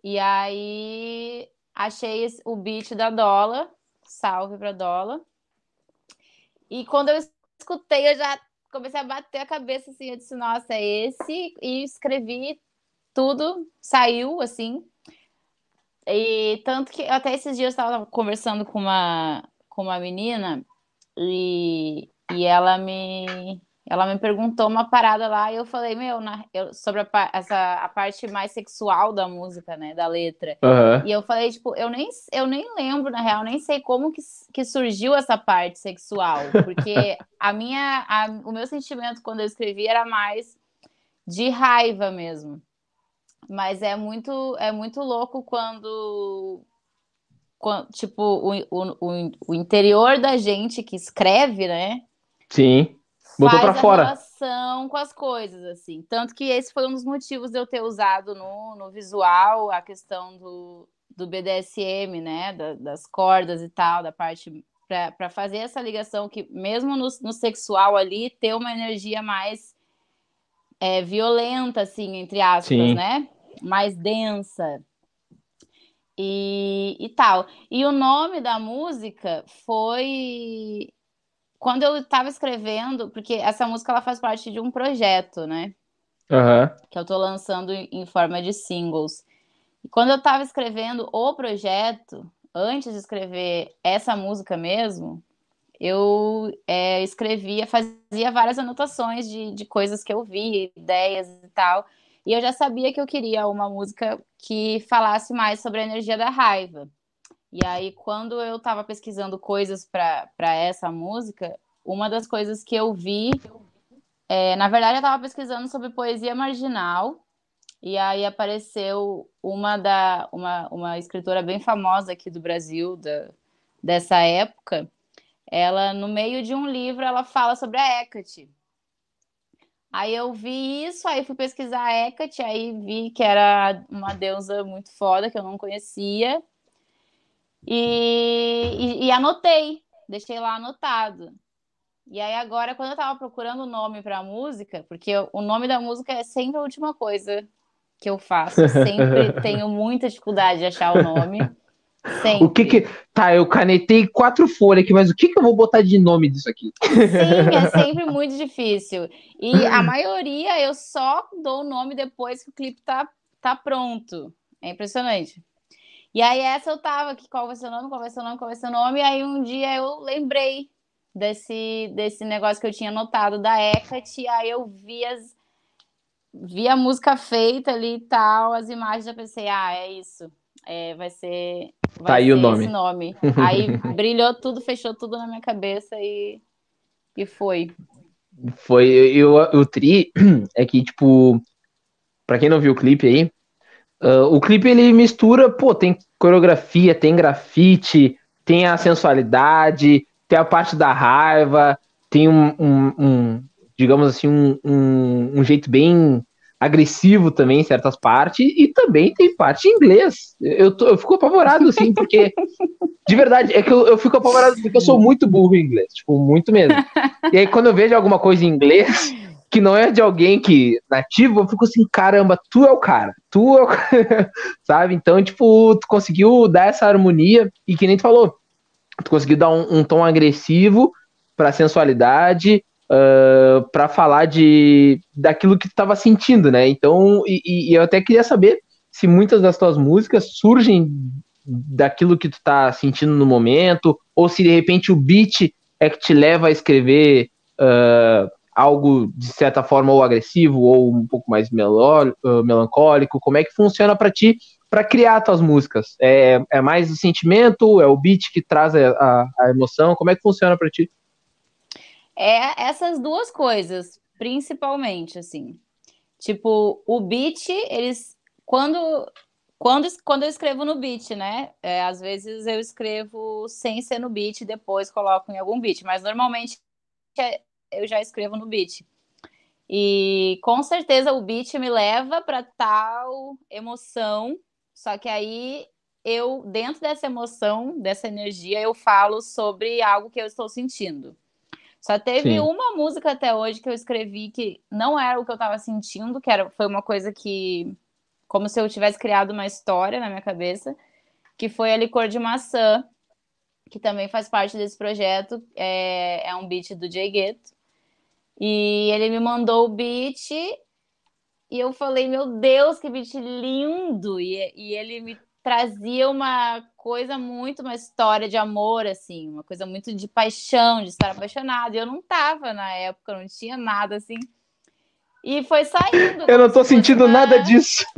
E aí achei o beat da Dola, salve para Dola. E quando eu escutei, eu já comecei a bater a cabeça assim, eu disse, nossa, é esse, e escrevi tudo, saiu assim. E tanto que até esses dias eu estava conversando com uma, com uma menina e, e ela me ela me perguntou uma parada lá e eu falei, meu, na, eu, sobre a, essa, a parte mais sexual da música, né, da letra. Uhum. E eu falei, tipo, eu nem, eu nem lembro, na real, nem sei como que, que surgiu essa parte sexual. Porque a minha, a, o meu sentimento quando eu escrevi era mais de raiva mesmo. Mas é muito, é muito louco quando, quando tipo, o, o, o interior da gente que escreve, né? Sim Botou para fora. relação com as coisas, assim. Tanto que esse foi um dos motivos de eu ter usado no, no visual a questão do, do BDSM, né? Da, das cordas e tal, da parte. para fazer essa ligação que, mesmo no, no sexual ali, ter uma energia mais é, violenta, assim, entre aspas, Sim. né? Mais densa. E, e tal. E o nome da música foi quando eu estava escrevendo, porque essa música ela faz parte de um projeto, né? Uhum. Que eu estou lançando em forma de singles. E quando eu estava escrevendo o projeto, antes de escrever essa música mesmo, eu é, escrevia, fazia várias anotações de, de coisas que eu vi, ideias e tal. E eu já sabia que eu queria uma música que falasse mais sobre a energia da raiva. E aí, quando eu estava pesquisando coisas para essa música, uma das coisas que eu vi, é, na verdade, eu estava pesquisando sobre poesia marginal, e aí apareceu uma da uma, uma escritora bem famosa aqui do Brasil, da, dessa época. Ela, no meio de um livro, ela fala sobre a Hecate. Aí eu vi isso, aí fui pesquisar a Hecate, aí vi que era uma deusa muito foda que eu não conhecia. E, e, e, anotei, deixei lá anotado. E aí agora, quando eu tava procurando o nome para a música, porque o nome da música é sempre a última coisa que eu faço, sempre tenho muita dificuldade de achar o nome. Sempre. O que que. Tá, eu canetei quatro folhas aqui, mas o que que eu vou botar de nome disso aqui? Sim, é sempre muito difícil. E a maioria eu só dou o nome depois que o clipe tá, tá pronto. É impressionante. E aí essa eu tava aqui, qual vai ser o nome, qual vai ser o nome, qual vai ser o nome, e aí um dia eu lembrei desse, desse negócio que eu tinha notado da Hecate, e aí eu vi, as, vi a música feita ali e tal, as imagens, já pensei, ah, é isso, é, vai ser, vai tá aí o nome. nome. Aí brilhou tudo, fechou tudo na minha cabeça e, e foi. Foi, eu, o tri é que, tipo, pra quem não viu o clipe aí, Uh, o clipe ele mistura, pô, tem coreografia, tem grafite, tem a sensualidade, tem a parte da raiva, tem um, um, um digamos assim, um, um, jeito bem agressivo também em certas partes, e também tem parte em inglês. Eu, tô, eu fico apavorado, assim, porque, de verdade, é que eu, eu fico apavorado porque eu sou muito burro em inglês, tipo, muito mesmo. E aí, quando eu vejo alguma coisa em inglês, que não é de alguém que nativo, eu fico assim, caramba, tu é o cara, tu é o cara, sabe? Então, tipo, tu conseguiu dar essa harmonia e que nem tu falou, tu conseguiu dar um, um tom agressivo pra sensualidade, uh, para falar de daquilo que tu tava sentindo, né? Então, e, e, eu até queria saber se muitas das tuas músicas surgem daquilo que tu tá sentindo no momento, ou se de repente o beat é que te leva a escrever uh, algo de certa forma ou agressivo ou um pouco mais melancólico? Como é que funciona para ti para criar tuas músicas? É, é mais o sentimento? É o beat que traz a, a emoção? Como é que funciona para ti? É essas duas coisas, principalmente, assim. Tipo, o beat, eles. Quando, quando, quando eu escrevo no beat, né? É, às vezes eu escrevo sem ser no beat, depois coloco em algum beat, mas normalmente é, eu já escrevo no beat. E com certeza o beat me leva para tal emoção, só que aí eu, dentro dessa emoção, dessa energia, eu falo sobre algo que eu estou sentindo. Só teve Sim. uma música até hoje que eu escrevi que não era o que eu estava sentindo, que era, foi uma coisa que. Como se eu tivesse criado uma história na minha cabeça, que foi a licor de maçã, que também faz parte desse projeto, é, é um beat do Jay Gueto. E ele me mandou o beat e eu falei, meu Deus, que beat lindo! E, e ele me trazia uma coisa muito, uma história de amor, assim, uma coisa muito de paixão, de estar apaixonado. E eu não tava na época, não tinha nada assim. E foi saindo. Eu não tô sentindo uma... nada disso.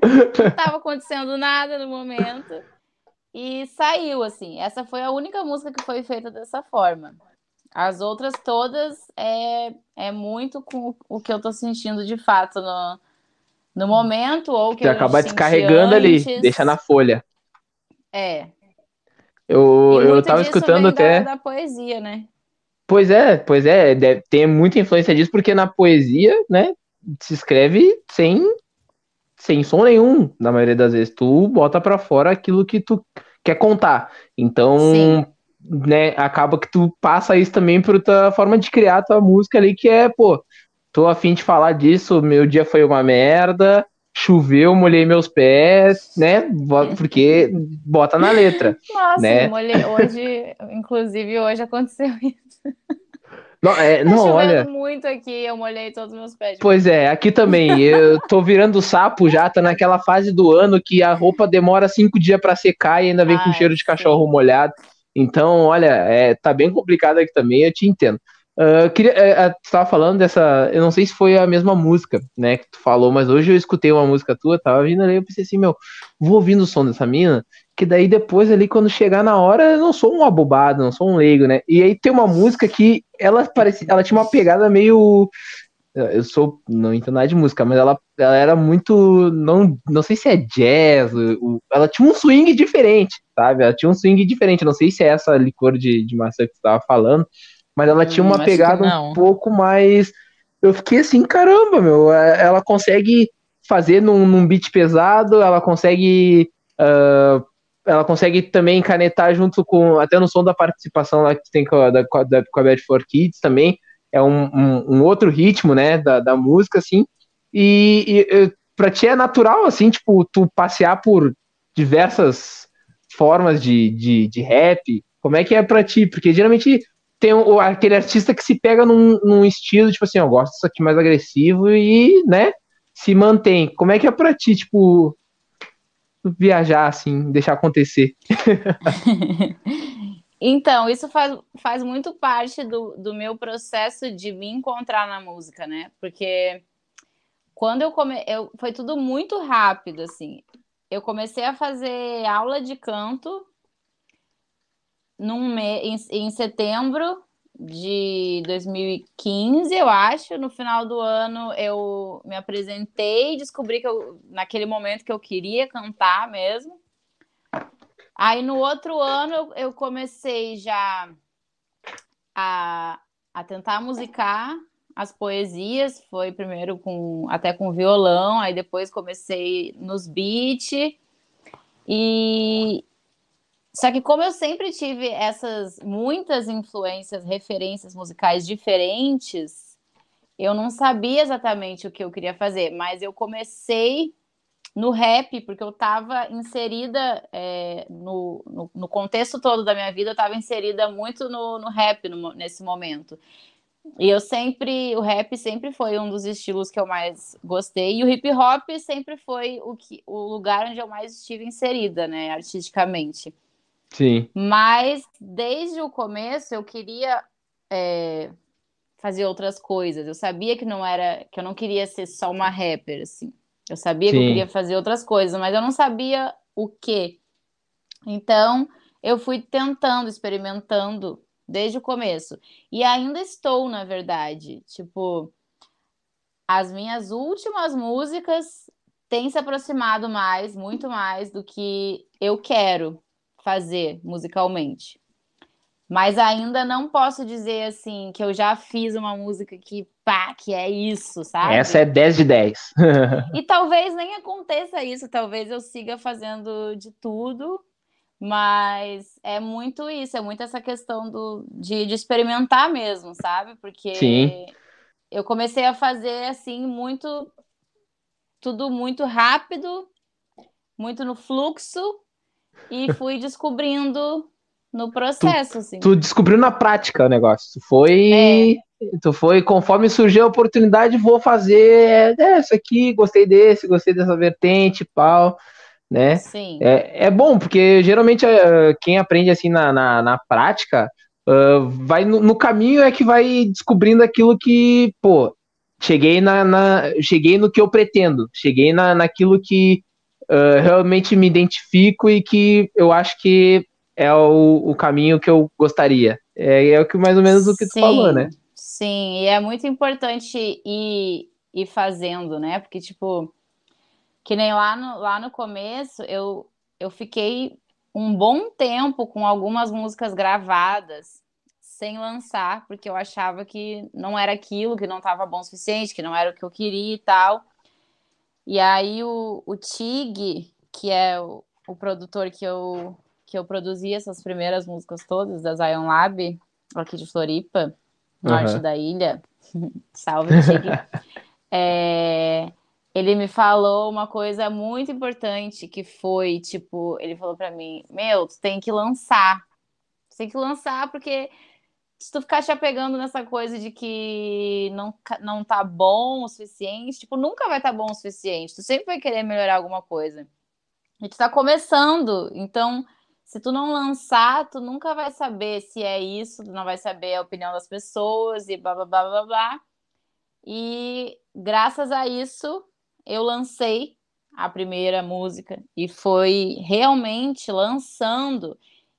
não tava acontecendo nada no momento. E saiu, assim. Essa foi a única música que foi feita dessa forma. As outras todas é, é muito com o que eu tô sentindo de fato no, no momento, ou que Você acaba descarregando antes. ali, deixa na folha. É. Eu, eu tava escutando até. Da, da poesia, né? Pois é, pois é, deve, tem muita influência disso, porque na poesia, né, se escreve sem, sem som nenhum, na maioria das vezes. Tu bota para fora aquilo que tu quer contar. Então, Sim. né, acaba que tu passa isso também por tua forma de criar tua música ali, que é, pô, tô afim de falar disso, meu dia foi uma merda, choveu, molhei meus pés, né? Porque bota na letra. Nossa, né? molhei hoje, inclusive hoje aconteceu isso. Não, é, tá não olha. muito aqui, eu molhei todos os meus pés. Pois é, aqui também. Eu tô virando sapo já, tá naquela fase do ano que a roupa demora cinco dias para secar e ainda vem Ai, com cheiro de cachorro molhado. Então, olha, é, tá bem complicado aqui também, eu te entendo. Uh, queria, uh, tu tava falando dessa. Eu não sei se foi a mesma música, né, que tu falou, mas hoje eu escutei uma música tua, tava vindo ali, eu pensei assim, meu, vou ouvindo o som dessa mina, que daí depois ali, quando chegar na hora, eu não sou um abobado, não sou um leigo, né? E aí tem uma música que ela parecia, ela tinha uma pegada meio. Eu sou, não entendo nada de música, mas ela, ela era muito. Não, não sei se é jazz, ela tinha um swing diferente, sabe? Ela tinha um swing diferente. Não sei se é essa licor de, de maçã que você tava falando, mas ela tinha uma hum, pegada um pouco mais. Eu fiquei assim, caramba, meu, é, ela consegue fazer num, num beat pesado, ela consegue. Uh, ela consegue também canetar junto com, até no som da participação lá que tem com a, da, com a Bad for Kids também, é um, um, um, outro ritmo, né, da, da música, assim, e, e pra ti é natural, assim, tipo, tu passear por diversas formas de, de, de rap, como é que é pra ti? Porque geralmente tem o, aquele artista que se pega num, num estilo, tipo assim, eu gosto disso aqui mais agressivo e, né, se mantém. Como é que é pra ti, tipo, viajar, assim, deixar acontecer. então, isso faz, faz muito parte do, do meu processo de me encontrar na música, né? Porque quando eu come... eu foi tudo muito rápido, assim. Eu comecei a fazer aula de canto num me... em, em setembro de 2015, eu acho. No final do ano eu me apresentei, descobri que eu, naquele momento que eu queria cantar mesmo. Aí no outro ano eu, eu comecei já a, a tentar musicar as poesias, foi primeiro com até com violão, aí depois comecei nos beats. E, só que como eu sempre tive essas muitas influências, referências musicais diferentes, eu não sabia exatamente o que eu queria fazer, mas eu comecei no rap, porque eu estava inserida é, no, no, no, contexto todo da minha vida, eu estava inserida muito no, no rap no, nesse momento. E eu sempre, o rap sempre foi um dos estilos que eu mais gostei, e o hip hop sempre foi o, que, o lugar onde eu mais estive inserida, né, artisticamente. Sim. Mas desde o começo eu queria é, fazer outras coisas. Eu sabia que não era, que eu não queria ser só uma rapper, assim. Eu sabia Sim. que eu queria fazer outras coisas, mas eu não sabia o que. Então eu fui tentando, experimentando desde o começo. E ainda estou, na verdade. Tipo, as minhas últimas músicas têm se aproximado mais, muito mais do que eu quero fazer musicalmente. Mas ainda não posso dizer assim que eu já fiz uma música que pá, que é isso, sabe? Essa é 10 de 10. e talvez nem aconteça isso, talvez eu siga fazendo de tudo, mas é muito isso, é muito essa questão do, de, de experimentar mesmo, sabe? Porque Sim. eu comecei a fazer assim muito tudo muito rápido, muito no fluxo e fui descobrindo no processo, tu, assim. Tu descobriu na prática o negócio. Tu foi. É. Tu foi, conforme surgiu a oportunidade, vou fazer é, isso aqui, gostei desse, gostei dessa vertente, pau, né? Sim. É, é bom, porque geralmente uh, quem aprende assim na, na, na prática uh, vai no, no, caminho é que vai descobrindo aquilo que, pô, cheguei na, na cheguei no que eu pretendo, cheguei na, naquilo que uh, realmente me identifico e que eu acho que é o, o caminho que eu gostaria. É, é o que mais ou menos o que tu sim, falou, né? Sim, e é muito importante ir, ir fazendo, né? Porque, tipo, que nem lá no, lá no começo, eu, eu fiquei um bom tempo com algumas músicas gravadas sem lançar, porque eu achava que não era aquilo, que não estava bom o suficiente, que não era o que eu queria e tal. E aí o, o Tig, que é o, o produtor que eu que eu produzi essas primeiras músicas todas da Zion Lab, aqui de Floripa, norte uhum. da ilha. Salve, Tig. é, ele me falou uma coisa muito importante que foi, tipo, ele falou para mim, meu, tu tem que lançar. Tu tem que lançar porque se tu ficar te apegando nessa coisa de que não, não tá bom o suficiente, tipo, nunca vai estar tá bom o suficiente. Tu sempre vai querer melhorar alguma coisa. A gente tá começando, então se tu não lançar, tu nunca vai saber se é isso, tu não vai saber a opinião das pessoas e blá blá blá blá blá. E graças a isso, eu lancei a primeira música e foi realmente lançando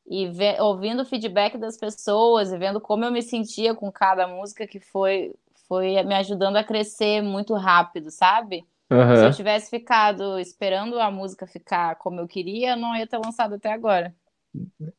e ouvindo o feedback das pessoas e vendo como eu me sentia com cada música que foi foi me ajudando a crescer muito rápido, sabe? Uhum. Se eu tivesse ficado esperando a música ficar como eu queria, eu não ia ter lançado até agora.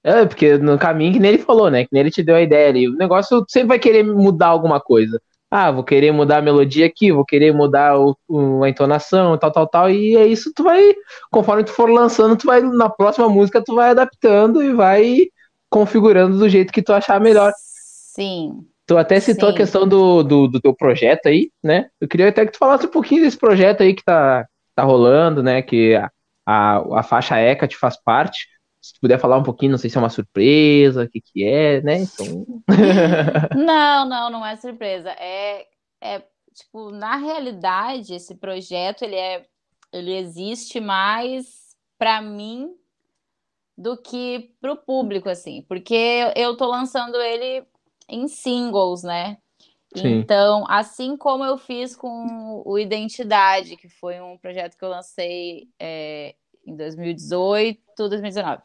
É, porque no caminho que nem ele falou, né? Que nem ele te deu a ideia ali. O negócio sempre vai querer mudar alguma coisa. Ah, vou querer mudar a melodia aqui, vou querer mudar o, o, a entonação, tal, tal, tal. E é isso, tu vai, conforme tu for lançando, tu vai, na próxima música, tu vai adaptando e vai configurando do jeito que tu achar melhor. Sim. Tu até citou Sim. a questão do, do, do, teu projeto aí, né? Eu queria até que tu falasse um pouquinho desse projeto aí que tá, tá rolando, né? Que a, a, a faixa ECA te faz parte. Se puder falar um pouquinho, não sei se é uma surpresa, o que que é, né? Então... não, não, não é surpresa. É, é, tipo, na realidade, esse projeto, ele é, ele existe mais para mim do que para o público, assim, porque eu tô lançando ele em singles, né? Sim. Então, assim como eu fiz com o Identidade, que foi um projeto que eu lancei é, em 2018, 2019.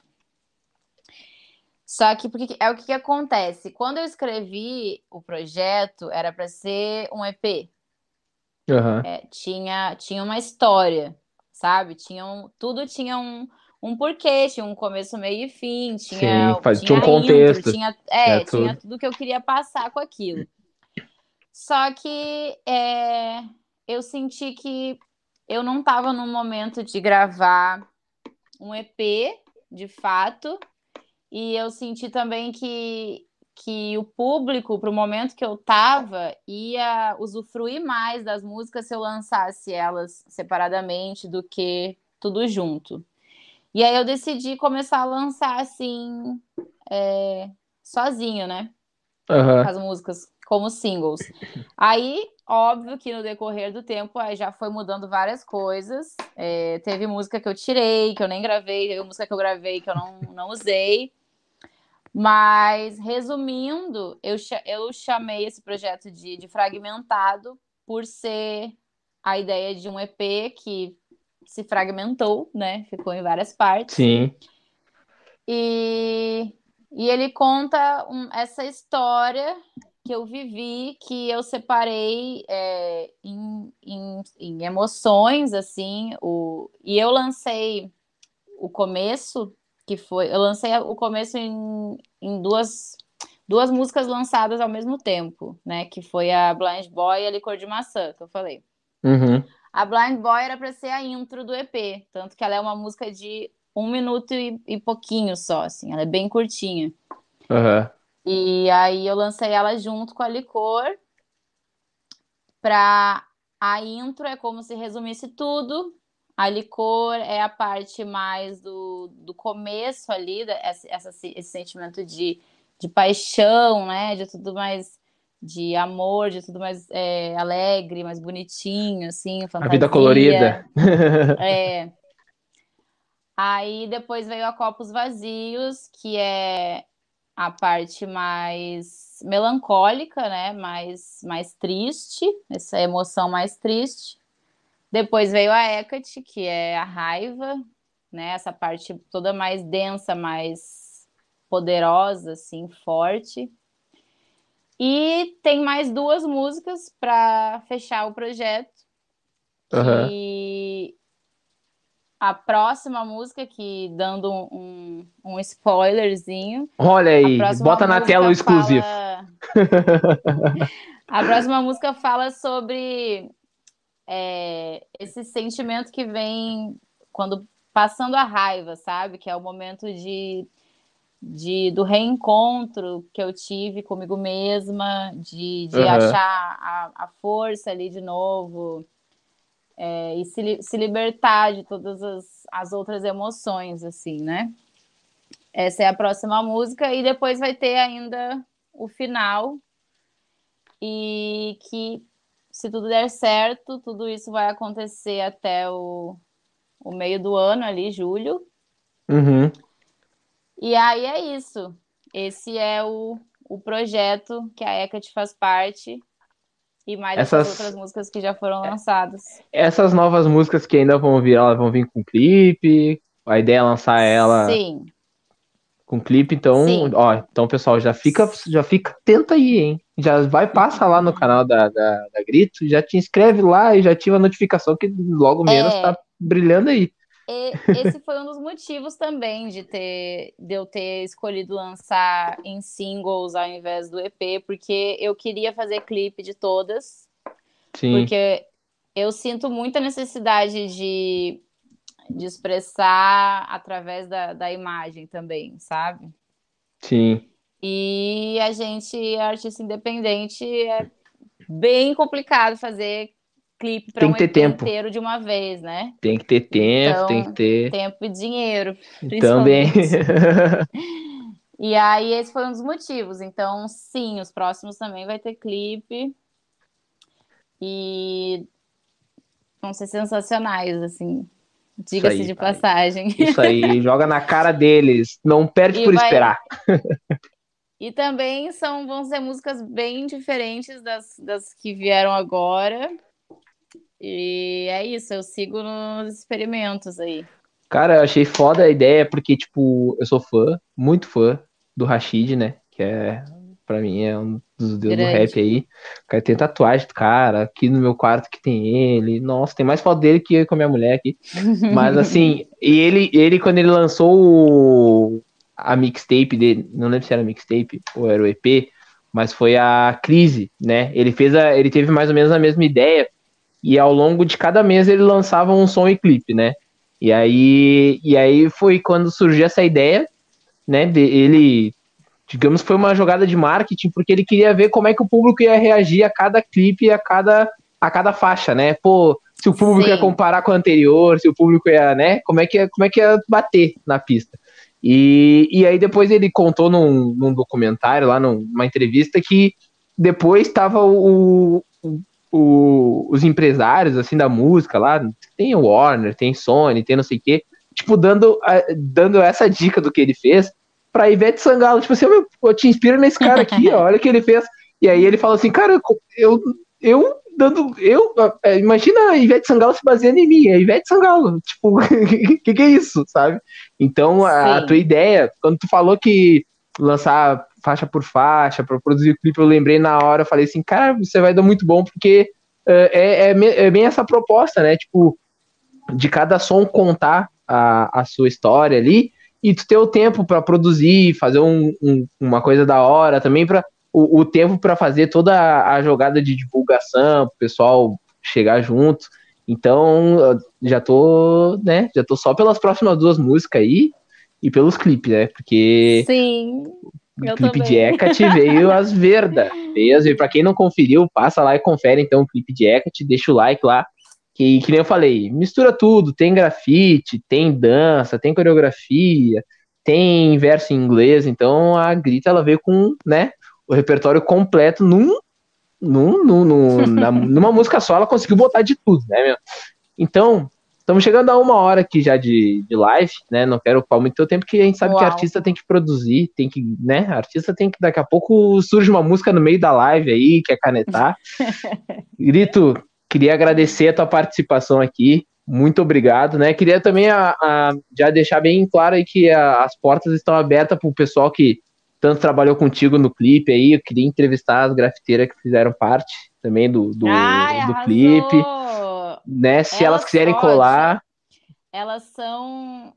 Só que porque é o que, que acontece? Quando eu escrevi o projeto, era para ser um EP. Uhum. É, tinha, tinha uma história, sabe? Tinha um, tudo tinha um, um porquê, tinha um começo, meio e fim, tinha, Sim, faz, tinha, tinha um contexto. Intro, tinha, é, é tinha tudo. tudo que eu queria passar com aquilo. Só que é, eu senti que eu não estava no momento de gravar um EP, de fato, e eu senti também que, que o público, para o momento que eu estava, ia usufruir mais das músicas se eu lançasse elas separadamente do que tudo junto. E aí eu decidi começar a lançar assim, é, sozinho, né? Uhum. As músicas como singles. Aí, óbvio que no decorrer do tempo aí já foi mudando várias coisas. É, teve música que eu tirei, que eu nem gravei, teve música que eu gravei que eu não, não usei. Mas, resumindo, eu, eu chamei esse projeto de, de fragmentado por ser a ideia de um EP que se fragmentou, né? Ficou em várias partes. Sim. E, e ele conta um, essa história que eu vivi, que eu separei é, em, em, em, emoções, assim, o, e eu lancei o começo, que foi, eu lancei o começo em, em duas, duas músicas lançadas ao mesmo tempo, né, que foi a Blind Boy e a Licor de Maçã, que eu falei. Uhum. A Blind Boy era para ser a intro do EP, tanto que ela é uma música de um minuto e, e pouquinho só, assim, ela é bem curtinha. Uhum. E aí eu lancei ela junto com a Licor para a intro é como se resumisse tudo, A licor é a parte mais do, do começo ali, essa, essa, esse sentimento de, de paixão, né? De tudo mais de amor, de tudo mais é, alegre, mais bonitinho, assim, fantasia. A vida colorida. É. Aí depois veio a Copos Vazios, que é a parte mais melancólica, né? Mais, mais triste, essa emoção mais triste. Depois veio a Hecate, que é a raiva, né? Essa parte toda mais densa, mais poderosa, assim, forte. E tem mais duas músicas para fechar o projeto. Uhum. E a próxima música, que dando um, um spoilerzinho. Olha aí, bota na tela o exclusivo. Fala... a próxima música fala sobre é, esse sentimento que vem quando passando a raiva, sabe? Que é o momento de, de do reencontro que eu tive comigo mesma, de, de uhum. achar a, a força ali de novo é, e se, se libertar de todas as, as outras emoções, assim, né? Essa é a próxima música, e depois vai ter ainda o final, e que, se tudo der certo, tudo isso vai acontecer até o, o meio do ano, ali, julho. Uhum. E aí é isso. Esse é o, o projeto que a Hecate faz parte e mais essas outras músicas que já foram lançadas. Essas novas músicas que ainda vão vir, elas vão vir com clipe. A ideia é lançar ela Sim. com clipe, então, Sim. ó, então pessoal, já fica, já fica atento aí, hein? Já vai passa lá no canal da, da, da Grito, já te inscreve lá e já ativa a notificação que logo menos é. tá brilhando aí. E esse foi um dos motivos também de ter de eu ter escolhido lançar em singles ao invés do EP, porque eu queria fazer clipe de todas. Sim. Porque eu sinto muita necessidade de, de expressar através da, da imagem também, sabe? Sim. E a gente, artista independente, é bem complicado fazer clipe para um ter tempo. inteiro de uma vez, né? Tem que ter tempo, então, tem que ter. Tempo e dinheiro. Também. e aí, esse foi um dos motivos. Então, sim, os próximos também vai ter clipe. E vão ser sensacionais, assim. Diga-se de passagem. Isso aí, joga na cara deles. Não perde e por vai... esperar. E também são, vão ser músicas bem diferentes das, das que vieram agora. E é isso, eu sigo nos experimentos aí. Cara, eu achei foda a ideia, porque, tipo, eu sou fã, muito fã do Rashid, né? Que é, pra mim, é um dos deuses do rap aí. O cara tem tatuagem do cara, aqui no meu quarto que tem ele. Nossa, tem mais foto dele que eu com a minha mulher aqui. Mas, assim, e ele, ele, quando ele lançou o, a mixtape dele, não lembro se era mixtape ou era o EP, mas foi a Crise, né? Ele fez a, ele teve mais ou menos a mesma ideia e ao longo de cada mês ele lançava um som e clipe, né? E aí, e aí foi quando surgiu essa ideia, né? De ele, digamos, foi uma jogada de marketing, porque ele queria ver como é que o público ia reagir a cada clipe, a cada, a cada faixa, né? Pô, se o público Sim. ia comparar com o anterior, se o público ia, né? Como é que ia, como é que ia bater na pista? E, e aí depois ele contou num, num documentário, lá numa entrevista, que depois estava o, o, os empresários assim da música lá, tem o Warner, tem Sony, tem não sei o quê, tipo, dando, dando essa dica do que ele fez pra Ivete Sangalo, tipo assim, eu, eu te inspiro nesse cara aqui, ó, olha o que ele fez. E aí ele fala assim, cara, eu, eu dando, eu, é, imagina a Ivete Sangalo se baseando em mim, a Ivete Sangalo, tipo, o que, que é isso, sabe? Então, a, a tua ideia, quando tu falou que lançar faixa por faixa, para produzir o clipe, eu lembrei na hora, falei assim, cara, você vai dar muito bom, porque uh, é, é, é, bem essa proposta, né? Tipo, de cada som contar a, a sua história ali, e tu ter o tempo para produzir, fazer um, um, uma coisa da hora, também para o, o, tempo para fazer toda a, a jogada de divulgação, o pessoal chegar junto. Então, já tô, né, já tô só pelas próximas duas músicas aí e pelos clipes, né? Porque Sim. O clipe também. de Hecate veio as verdas. As... Pra quem não conferiu, passa lá e confere então o clipe de Hecate, deixa o like lá. Que, que nem eu falei, mistura tudo, tem grafite, tem dança, tem coreografia, tem verso em inglês, então a Grita ela veio com, né, o repertório completo num, num, num, num na, numa música só, ela conseguiu botar de tudo, né, meu? Então, Estamos chegando a uma hora aqui já de, de live, né? Não quero ocupar muito tempo, porque a gente sabe Uau. que artista tem que produzir, tem que, né? Artista tem que, daqui a pouco surge uma música no meio da live aí, quer canetar. Grito, queria agradecer a tua participação aqui. Muito obrigado, né? Queria também a, a já deixar bem claro aí que a, as portas estão abertas para o pessoal que tanto trabalhou contigo no clipe aí. Eu queria entrevistar as grafiteiras que fizeram parte também do, do, Ai, do clipe né? Se elas, elas quiserem colar. Elas são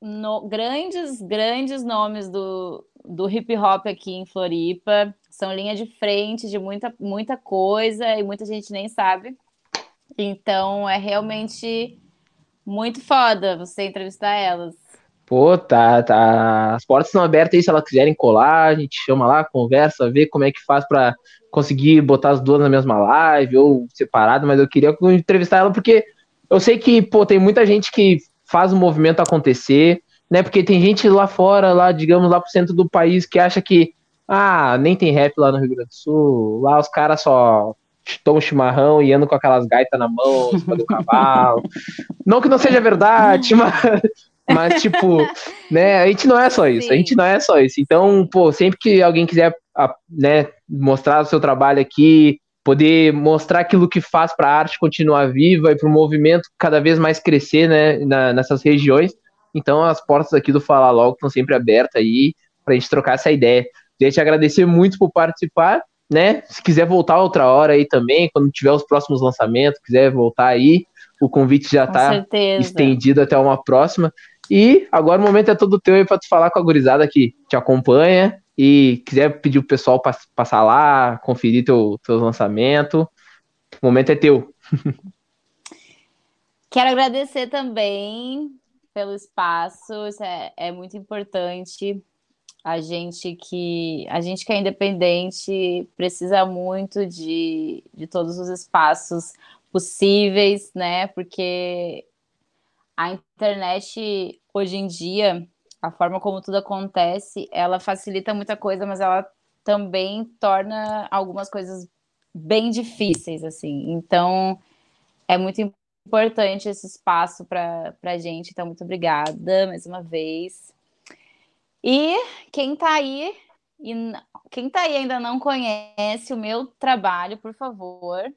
no, grandes, grandes nomes do, do hip hop aqui em Floripa. São linha de frente de muita, muita coisa e muita gente nem sabe. Então é realmente muito foda você entrevistar elas. Pô, tá, tá. As portas estão abertas aí se elas quiserem colar, a gente chama lá, conversa, vê como é que faz para conseguir botar as duas na mesma live ou separado, mas eu queria entrevistar ela porque eu sei que, pô, tem muita gente que faz o movimento acontecer, né? Porque tem gente lá fora, lá, digamos, lá pro centro do país que acha que, ah, nem tem rap lá no Rio Grande do Sul, lá os caras só tomam chimarrão e andam com aquelas gaitas na mão, do cavalo. Não que não seja verdade, mas, mas tipo, né, a gente não é só isso, Sim. a gente não é só isso. Então, pô, sempre que alguém quiser, né, mostrar o seu trabalho aqui, poder mostrar aquilo que faz para a arte continuar viva e para o movimento cada vez mais crescer né, na, nessas regiões. Então as portas aqui do Falar Logo estão sempre abertas aí para a gente trocar essa ideia. Queria te agradecer muito por participar, né? Se quiser voltar outra hora aí também, quando tiver os próximos lançamentos, quiser voltar aí, o convite já está estendido até uma próxima. E agora o momento é todo teu aí para tu falar com a gurizada que te acompanha e quiser pedir o pessoal para passar lá, conferir teu, teus lançamentos, o momento é teu. Quero agradecer também pelo espaço, isso é, é muito importante. A gente que a gente que é independente precisa muito de, de todos os espaços possíveis, né? Porque a internet hoje em dia a forma como tudo acontece, ela facilita muita coisa, mas ela também torna algumas coisas bem difíceis, assim. Então, é muito importante esse espaço para a gente. Então, muito obrigada mais uma vez. E quem está aí e quem tá aí ainda não conhece o meu trabalho, por favor,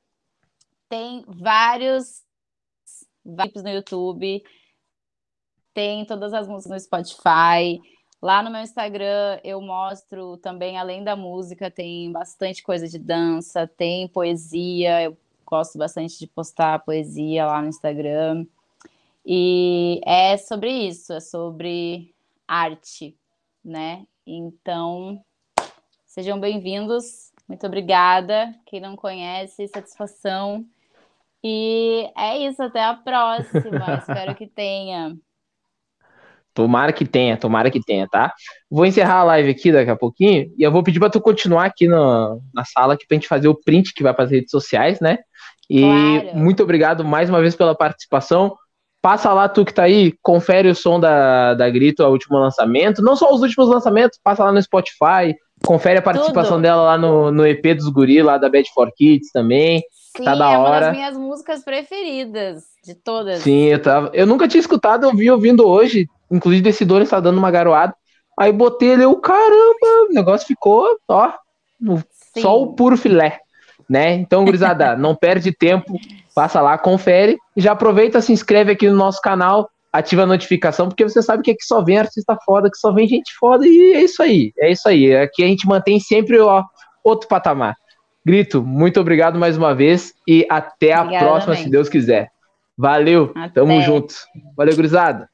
tem vários vídeos no YouTube tem todas as músicas no Spotify. Lá no meu Instagram eu mostro também, além da música, tem bastante coisa de dança, tem poesia. Eu gosto bastante de postar poesia lá no Instagram. E é sobre isso, é sobre arte, né? Então, sejam bem-vindos. Muito obrigada. Quem não conhece, satisfação. E é isso, até a próxima. Espero que tenha. Tomara que tenha, tomara que tenha, tá? Vou encerrar a live aqui daqui a pouquinho e eu vou pedir para tu continuar aqui na, na sala aqui pra gente fazer o print que vai para as redes sociais, né? E claro. muito obrigado mais uma vez pela participação. Passa lá, tu que tá aí, confere o som da, da Grito, o último lançamento. Não só os últimos lançamentos, passa lá no Spotify, confere a participação Tudo. dela lá no, no EP dos Guri, lá da Bad for Kids também. Sim, tá da hora. é uma das minhas músicas preferidas de todas. Sim, eu tava. Eu nunca tinha escutado, eu vi ouvindo hoje. Inclusive, desse Decidor está dando uma garoada. Aí botei ele, eu, caramba, o negócio ficou, ó, no, só o puro filé, né? Então, gurizada, não perde tempo, passa lá, confere e já aproveita, se inscreve aqui no nosso canal, ativa a notificação, porque você sabe que aqui só vem artista foda, que só vem gente foda e é isso aí, é isso aí. Aqui a gente mantém sempre ó, outro patamar. Grito, muito obrigado mais uma vez e até Obrigada, a próxima, também. se Deus quiser. Valeu, até. tamo junto. Valeu, gurizada.